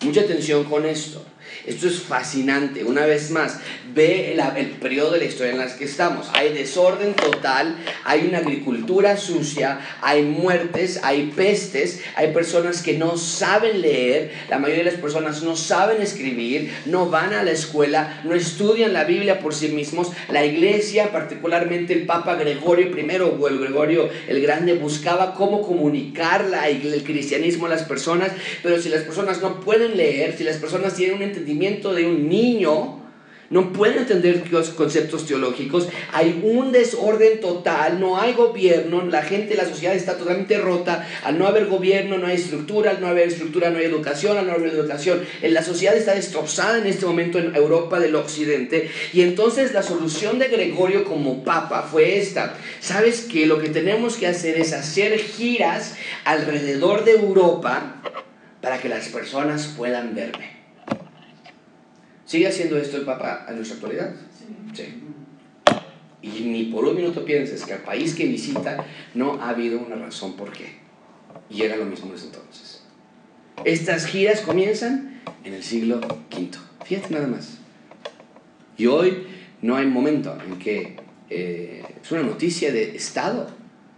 Mucha atención con esto. Esto es fascinante. Una vez más, ve el, periodo de la historia en la que estamos. Hay desorden total, hay una agricultura sucia, hay muertes, hay pestes, hay personas que no saben leer, la mayoría de las personas no saben escribir, no van a la escuela, no estudian la Biblia por sí mismos. La iglesia, particularmente el Papa Gregorio I o el Gregorio el Grande, buscaba cómo comunicar el cristianismo a las personas, pero si las personas no pueden leer, si las personas tienen un entendimiento, de un niño, no puede entender los conceptos teológicos, hay un desorden total, no hay gobierno, la gente, la sociedad está totalmente rota, al no haber gobierno no hay estructura, al no haber estructura no hay educación, al no haber educación, la sociedad está destrozada en este momento en Europa del Occidente. Y entonces la solución de Gregorio como papa fue esta, sabes que lo que tenemos que hacer es hacer giras alrededor de Europa para que las personas puedan verme. ¿Sigue haciendo esto el Papa en nuestra actualidad? Sí. Y ni por un minuto pienses que al país que visita no ha habido una razón por qué. Y era lo mismo desde entonces. Estas giras comienzan en el siglo V. Fíjate nada más. Y hoy no hay momento en que eh, es una noticia de Estado.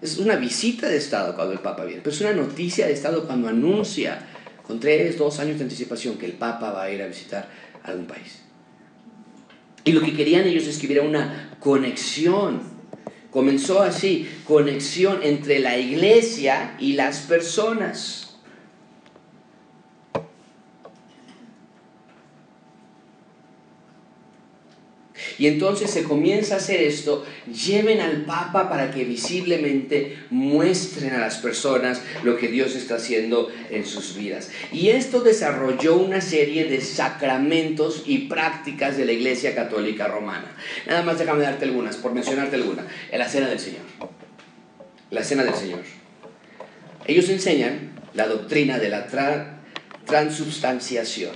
Es una visita de Estado cuando el Papa viene. Pero es una noticia de Estado cuando anuncia con tres, dos años de anticipación que el Papa va a ir a visitar algún país. Y lo que querían ellos es que hubiera una conexión. Comenzó así, conexión entre la iglesia y las personas. Y entonces se comienza a hacer esto, lleven al Papa para que visiblemente muestren a las personas lo que Dios está haciendo en sus vidas. Y esto desarrolló una serie de sacramentos y prácticas de la Iglesia Católica Romana. Nada más déjame darte algunas, por mencionarte alguna. La Cena del Señor. La Cena del Señor. Ellos enseñan la doctrina de la transubstanciación.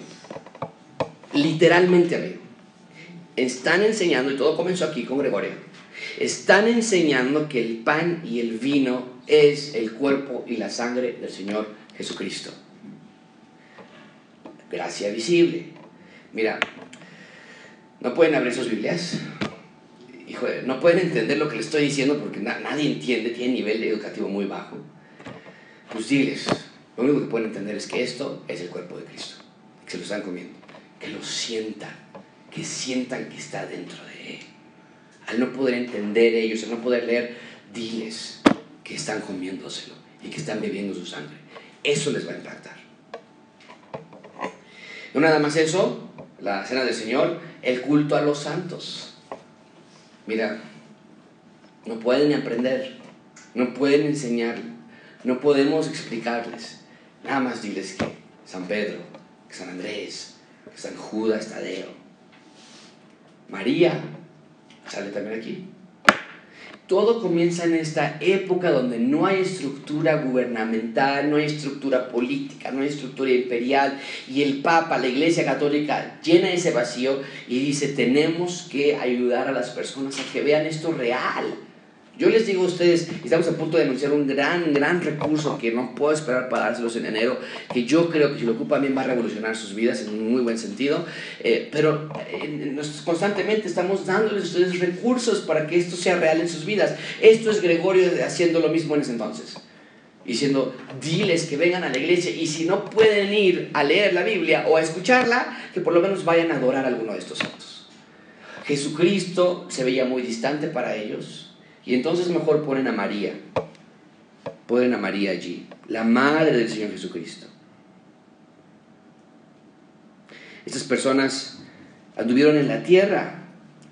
Literalmente, amigo están enseñando, y todo comenzó aquí con Gregorio, Están enseñando que el pan y el vino es el cuerpo y la sangre del Señor Jesucristo. Gracia visible. Mira, no pueden abrir sus Biblias. Hijo, no pueden entender lo que les estoy diciendo porque nadie entiende, tiene nivel educativo muy bajo. Pues diles, lo único que pueden entender es que esto es el cuerpo de Cristo, que se lo están comiendo, que lo sientan, que sientan que está dentro de Él. Al no poder entender ellos, al no poder leer, diles que están comiéndoselo y que están bebiendo su sangre. Eso les va a impactar. No nada más eso, la cena del Señor, el culto a los santos. Mira, no pueden aprender, no pueden enseñar, no podemos explicarles. Nada más diles que San Pedro, que San Andrés, que San Judas Tadeo, María, sale también aquí. Todo comienza en esta época donde no hay estructura gubernamental, no hay estructura política, no hay estructura imperial y el Papa, la Iglesia Católica llena ese vacío y dice tenemos que ayudar a las personas a que vean esto real yo les digo a ustedes, estamos a punto de anunciar un gran, gran recurso que no puedo esperar para dárselos en enero, que yo creo que si lo ocupan bien va a revolucionar sus vidas en un muy buen sentido, eh, pero eh, constantemente estamos dándoles a ustedes recursos para que esto sea real en sus vidas. Esto es Gregorio haciendo lo mismo en ese entonces, diciendo, diles que vengan a la iglesia y si no pueden ir a leer la Biblia o a escucharla, que por lo menos vayan a adorar a alguno de estos santos. Jesucristo se veía muy distante para ellos y entonces mejor ponen a María. Ponen a María allí, la madre del Señor Jesucristo. Estas personas anduvieron en la tierra,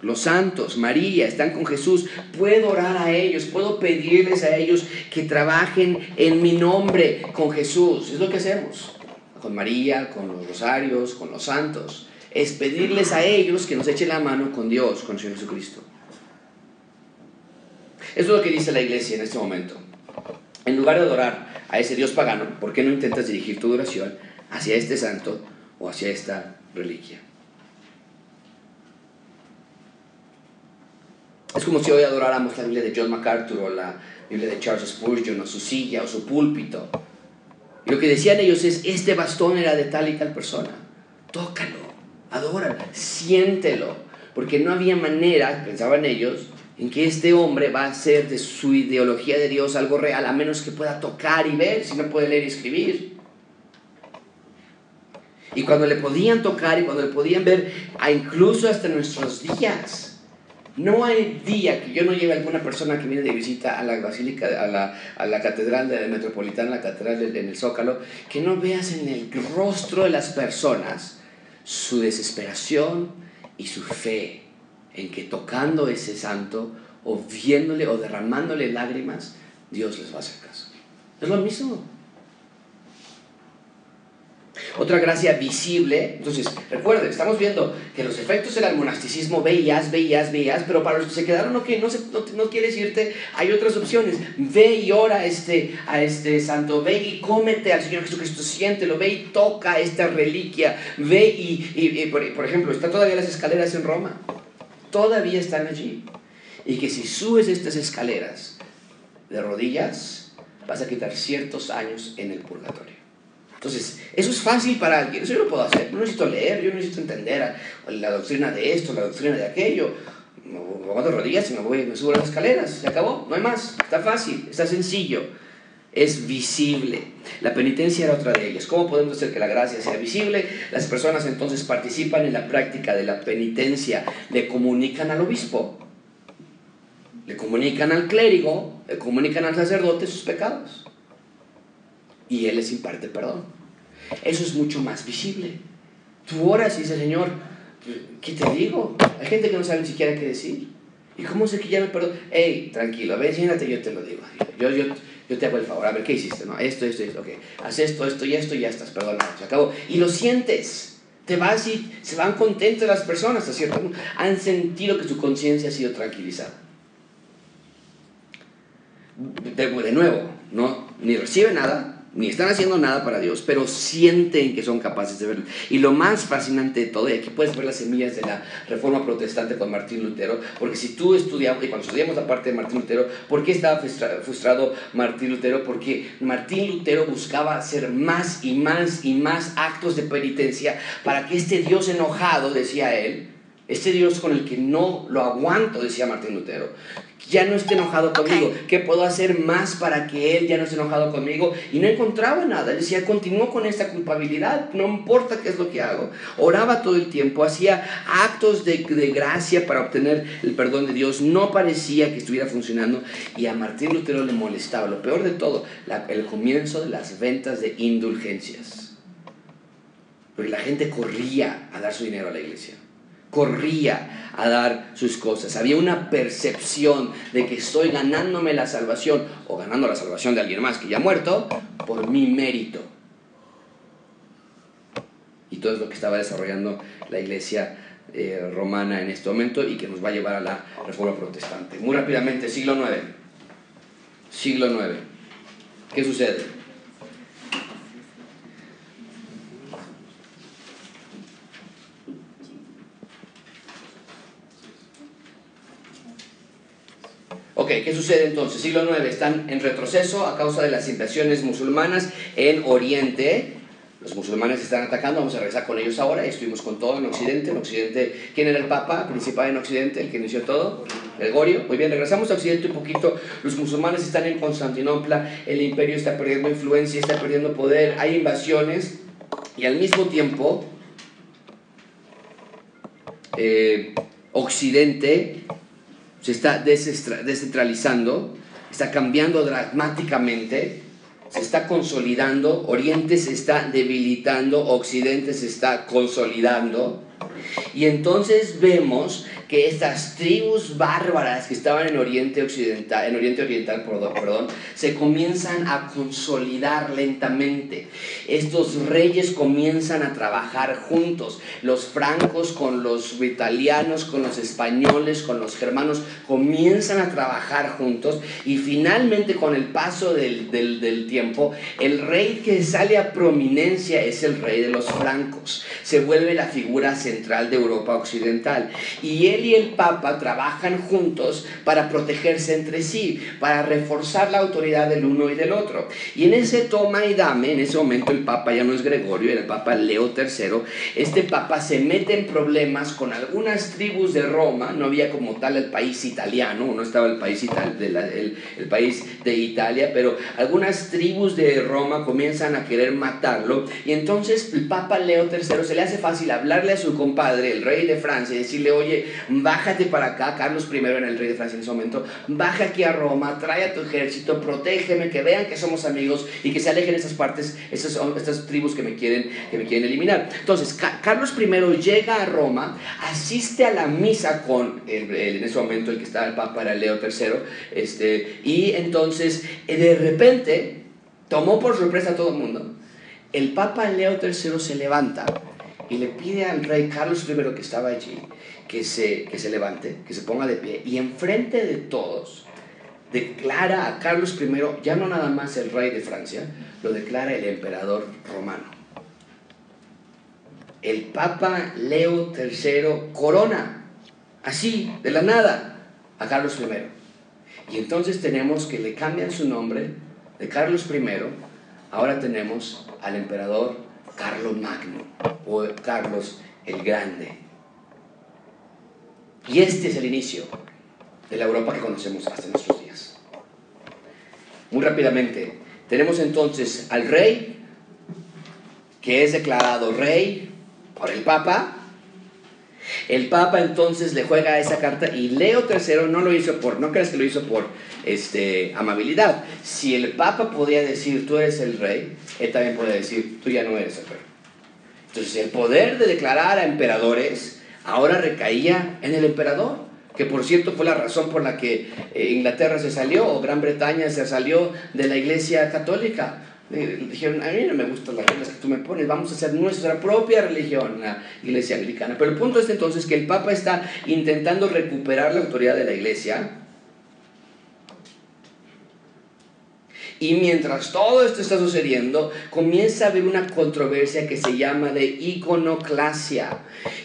los santos, María, están con Jesús. Puedo orar a ellos, puedo pedirles a ellos que trabajen en mi nombre con Jesús. Es lo que hacemos con María, con los rosarios, con los santos. Es pedirles a ellos que nos echen la mano con Dios, con el Señor Jesucristo. Eso es lo que dice la iglesia en este momento. En lugar de adorar a ese Dios pagano, ¿por qué no intentas dirigir tu oración hacia este santo o hacia esta reliquia? Es como si hoy adoráramos la Biblia de John MacArthur o la Biblia de Charles Spurgeon o su silla o su púlpito. Y lo que decían ellos es, este bastón era de tal y tal persona. Tócalo, adóralo, siéntelo. Porque no había manera, pensaban ellos, en que este hombre va a hacer de su ideología de Dios algo real, a menos que pueda tocar y ver, si no puede leer y escribir. Y cuando le podían tocar y cuando le podían ver, incluso hasta nuestros días, no hay día que yo no lleve a alguna persona que viene de visita a la basílica, a la, a la catedral de metropolitana, la catedral en el Zócalo, que no veas en el rostro de las personas su desesperación y su fe en que tocando ese santo o viéndole o derramándole lágrimas, Dios les va a hacer caso. Es lo mismo. Otra gracia visible, entonces, recuerden, estamos viendo que los efectos del monasticismo veías, veías, veías, pero para los que se quedaron, no, no, no, no quieres irte, hay otras opciones. Ve y ora a este, a este santo, ve y cómete al Señor Jesucristo, siéntelo, ve y toca esta reliquia, ve y, y, por, por ejemplo, están todavía las escaleras en Roma todavía están allí. Y que si subes estas escaleras de rodillas, vas a quitar ciertos años en el purgatorio. Entonces, eso es fácil para alguien, eso yo lo puedo hacer. No necesito leer, yo no necesito entender la doctrina de esto, la doctrina de aquello. Me pongo de rodillas y me, voy, me subo las escaleras, se acabó, no hay más. Está fácil, está sencillo es visible. La penitencia era otra de ellas. ¿Cómo podemos hacer que la gracia sea visible? Las personas entonces participan en la práctica de la penitencia, le comunican al obispo, le comunican al clérigo, le comunican al sacerdote sus pecados. Y él les imparte perdón. Eso es mucho más visible. Tú oras y dices, Señor, ¿qué te digo? Hay gente que no sabe ni siquiera qué decir. ¿Y cómo sé que ya me perdón? Hey, tranquilo, a ver, siéntate, yo te lo digo. Yo, yo, yo te hago el favor, a ver, ¿qué hiciste? No, esto, esto, esto, ok. Haz esto, esto y esto y ya estás, perdonado, se acabó. Y lo sientes. Te vas y se van contentas las personas, ¿está cierto? Han sentido que su conciencia ha sido tranquilizada. De, de, nuevo, no, ni recibe nada, ni están haciendo nada para Dios, pero sienten que son capaces de verlo. Y lo más fascinante de todo, y aquí puedes ver las semillas de la reforma protestante con Martín Lutero, porque si tú estudiamos, y cuando estudiamos la parte de Martín Lutero, ¿por qué estaba frustrado Martín Lutero? Porque Martín Lutero buscaba hacer más y más y más actos de penitencia para que este Dios enojado, decía él, este Dios con el que no lo aguanto, decía Martín Lutero, ya no esté enojado conmigo. ¿Qué puedo hacer más para que él ya no esté enojado conmigo? Y no encontraba nada. Él decía, continúo con esta culpabilidad, no importa qué es lo que hago. Oraba todo el tiempo, hacía actos de, gracia para obtener el perdón de Dios. No parecía que estuviera funcionando. Y a Martín Lutero le molestaba. Lo peor de todo, el comienzo de las ventas de indulgencias. Porque la gente corría a dar su dinero a la iglesia corría a dar sus cosas. Había una percepción de que estoy ganándome la salvación o ganando la salvación de alguien más que ya ha muerto por mi mérito. Y todo es lo que estaba desarrollando la iglesia eh, romana en este momento y que nos va a llevar a la reforma protestante. Muy rápidamente, siglo IX. Siglo IX. ¿Qué sucede? Ok, ¿qué sucede entonces? Siglo IX están en retroceso a causa de las invasiones musulmanas en Oriente. Los musulmanes están atacando, vamos a regresar con ellos ahora. Estuvimos con todo en Occidente. En Occidente, ¿quién era el Papa principal en Occidente, el que inició todo? Gregorio. Muy bien, regresamos a Occidente un poquito. Los musulmanes están en Constantinopla, el imperio está perdiendo influencia, está perdiendo poder, hay invasiones y al mismo tiempo eh, Occidente se está descentralizando, está cambiando dramáticamente, se está consolidando, Oriente se está debilitando, Occidente se está consolidando. Y entonces vemos que estas tribus bárbaras que estaban en Oriente Occidental, en Oriente Oriental, perdón, se comienzan a consolidar lentamente. Estos reyes comienzan a trabajar juntos. Los francos con los italianos, con los españoles, con los germanos, comienzan a trabajar juntos y finalmente con el paso del, del tiempo, el rey que sale a prominencia es el rey de los francos. Se vuelve la figura central de Europa Occidental. Y él y el Papa trabajan juntos para protegerse entre sí, para reforzar la autoridad del uno y del otro. Y en ese toma y dame, en ese momento el Papa ya no es Gregorio, era el Papa Leo III, este Papa se mete en problemas con algunas tribus de Roma, no había como tal el país italiano, no estaba el país, de el país de Italia, pero algunas tribus de Roma comienzan a querer matarlo y entonces el Papa Leo III se le hace fácil hablarle a su compadre, el rey de Francia, y decirle, oye, bájate para acá, Carlos I era el rey de Francia en ese momento, baja aquí a Roma, trae a tu ejército, protégeme, que vean que somos amigos y que se alejen esas partes, esas, estas tribus que me quieren, que me quieren eliminar. Entonces, Carlos I llega a Roma, asiste a la misa con, el, en ese momento el que estaba el Papa era Leo III, este, y entonces eh, de repente tomó por sorpresa a todo el mundo. El Papa Leo III se levanta y le pide al rey Carlos I que estaba allí que se, que se levante, que se ponga de pie y enfrente de todos declara a Carlos I, ya no nada más el rey de Francia, lo declara el emperador romano. El Papa Leo III corona, así, de la nada, a Carlos I. Y entonces tenemos que le cambian su nombre de Carlos I, ahora tenemos al emperador Carlos Magno o Carlos el Grande. Y este es el inicio de la Europa que conocemos hasta nuestros días. Muy rápidamente, tenemos entonces al rey, que es declarado rey por el Papa. El Papa entonces le juega esa carta y Leo III no lo hizo por, no creas que lo hizo por este, amabilidad. Si el Papa podía decir tú eres el rey, él también puede decir tú ya no eres el rey. Entonces el poder de declarar a emperadores ahora recaía en el emperador, que por cierto fue la razón por la que eh, Inglaterra se salió o Gran Bretaña se salió de la iglesia católica. Dijeron, a mí no me gustan las reglas que tú me pones, vamos a hacer nuestra propia religión, la iglesia anglicana. Pero el punto es entonces que el Papa está intentando recuperar la autoridad de la iglesia Y mientras todo esto está sucediendo, comienza a haber una controversia que se llama de iconoclasia,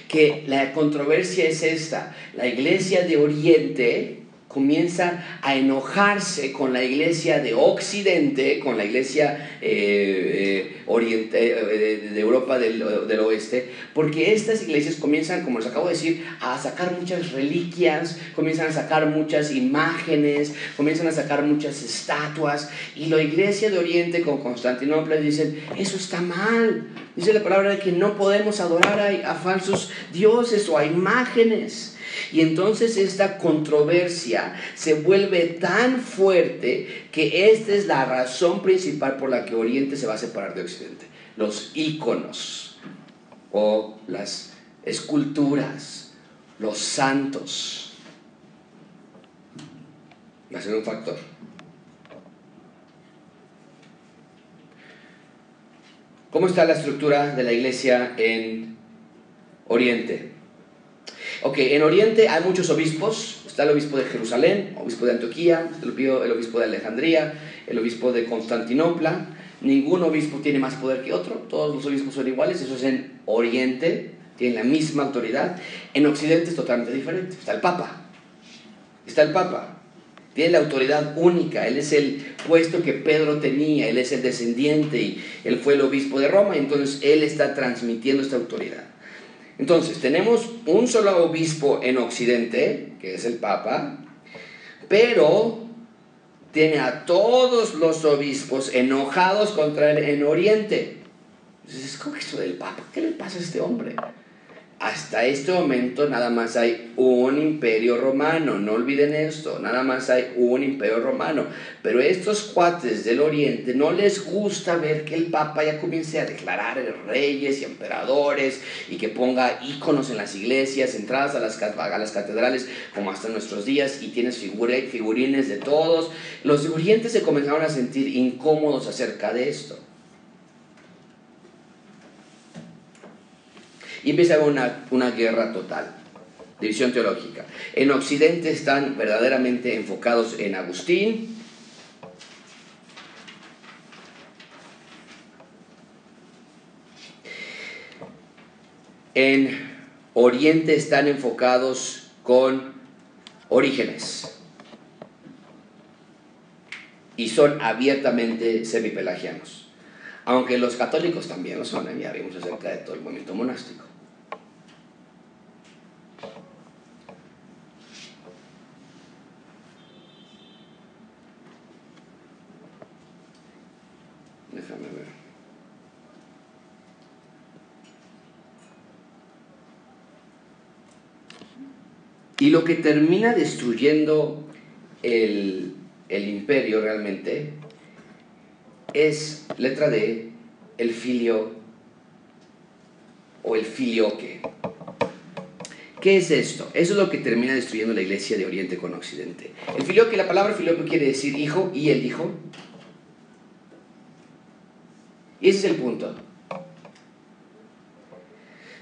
que la controversia es esta, la iglesia de Oriente comienza a enojarse con la iglesia de Occidente, con la iglesia eh, eh, eh, de, Europa del, Oeste, porque estas iglesias comienzan, como les acabo de decir, a sacar muchas reliquias, comienzan a sacar muchas imágenes, comienzan a sacar muchas estatuas, y la iglesia de Oriente con Constantinopla dicen, eso está mal, dice la palabra de que no podemos adorar a falsos dioses o a imágenes. Y entonces esta controversia se vuelve tan fuerte que esta es la razón principal por la que Oriente se va a separar de Occidente. Los íconos o las esculturas, los santos. Va a ser un factor. ¿Cómo está la estructura de la iglesia en Oriente? Ok, en Oriente hay muchos obispos. Está el obispo de Jerusalén, obispo de Antioquía, el obispo de Alejandría, el obispo de Constantinopla. Ningún obispo tiene más poder que otro, todos los obispos son iguales, eso es en Oriente, tienen la misma autoridad. En Occidente es totalmente diferente. Está el Papa. Está el Papa. Tiene la autoridad única, él es el puesto que Pedro tenía, él es el descendiente y él fue el obispo de Roma, entonces él está transmitiendo esta autoridad. Entonces, tenemos un solo obispo en Occidente, que es el Papa, pero tiene a todos los obispos enojados contra él en Oriente. Entonces, ¿cómo es esto del Papa? ¿Qué le pasa a este hombre? Hasta este momento nada más hay un imperio romano, no olviden esto, nada más hay un imperio romano, pero estos cuates del oriente no les gusta ver que el papa ya comience a declarar reyes y emperadores y que ponga íconos en las iglesias, entradas a las, catedrales como hasta nuestros días y tienes figurines de todos. Los de se comenzaron a sentir incómodos acerca de esto. Y empieza una, una guerra total, división teológica. En Occidente están verdaderamente enfocados en Agustín, en Oriente están enfocados con orígenes y son abiertamente semipelagianos. Aunque los católicos también lo son, ya vimos acerca de todo el movimiento monástico. Y lo que termina destruyendo el, imperio realmente es, letra D, el filio o el filioque. ¿Qué es esto? Eso es lo que termina destruyendo la iglesia de Oriente con Occidente. El filioque, la palabra filioque quiere decir hijo y el hijo. Y ese es el punto.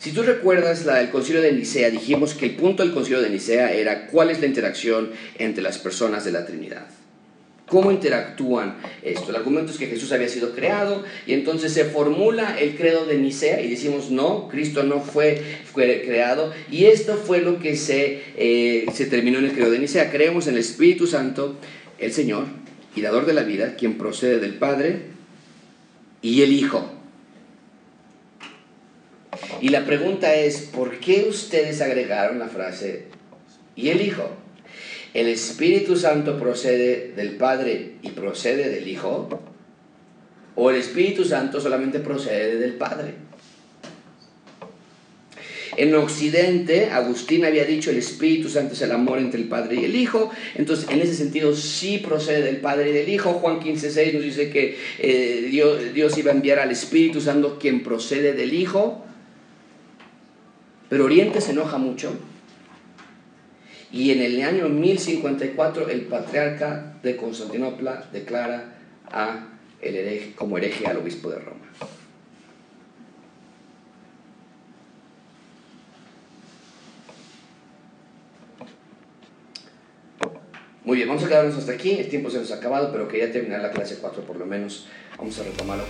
Si tú recuerdas la, el concilio de Nicea, dijimos que el punto del concilio de Nicea era cuál es la interacción entre las personas de la Trinidad. ¿Cómo interactúan esto? El argumento es que Jesús había sido creado y entonces se formula el credo de Nicea y decimos, no, Cristo no fue, fue creado y esto fue lo que se, eh, se terminó en el credo de Nicea. Creemos en el Espíritu Santo, el Señor y dador de la vida, quien procede del Padre y el Hijo y la pregunta es, ¿por qué ustedes agregaron la frase y el Hijo? ¿El Espíritu Santo procede del Padre y procede del Hijo? ¿O el Espíritu Santo solamente procede del Padre? En Occidente, Agustín había dicho el Espíritu Santo es el amor entre el Padre y el Hijo. Entonces, en ese sentido, sí procede del Padre y del Hijo. Juan 15.6 nos dice que eh, Dios, Dios iba a enviar al Espíritu Santo quien procede del Hijo. Pero Oriente se enoja mucho y en el año 1054 el patriarca de Constantinopla declara a el hereje, como hereje al obispo de Roma. Muy bien, vamos a quedarnos hasta aquí. El tiempo se nos ha acabado, pero quería terminar la clase 4 por lo menos. Vamos a retomarlo.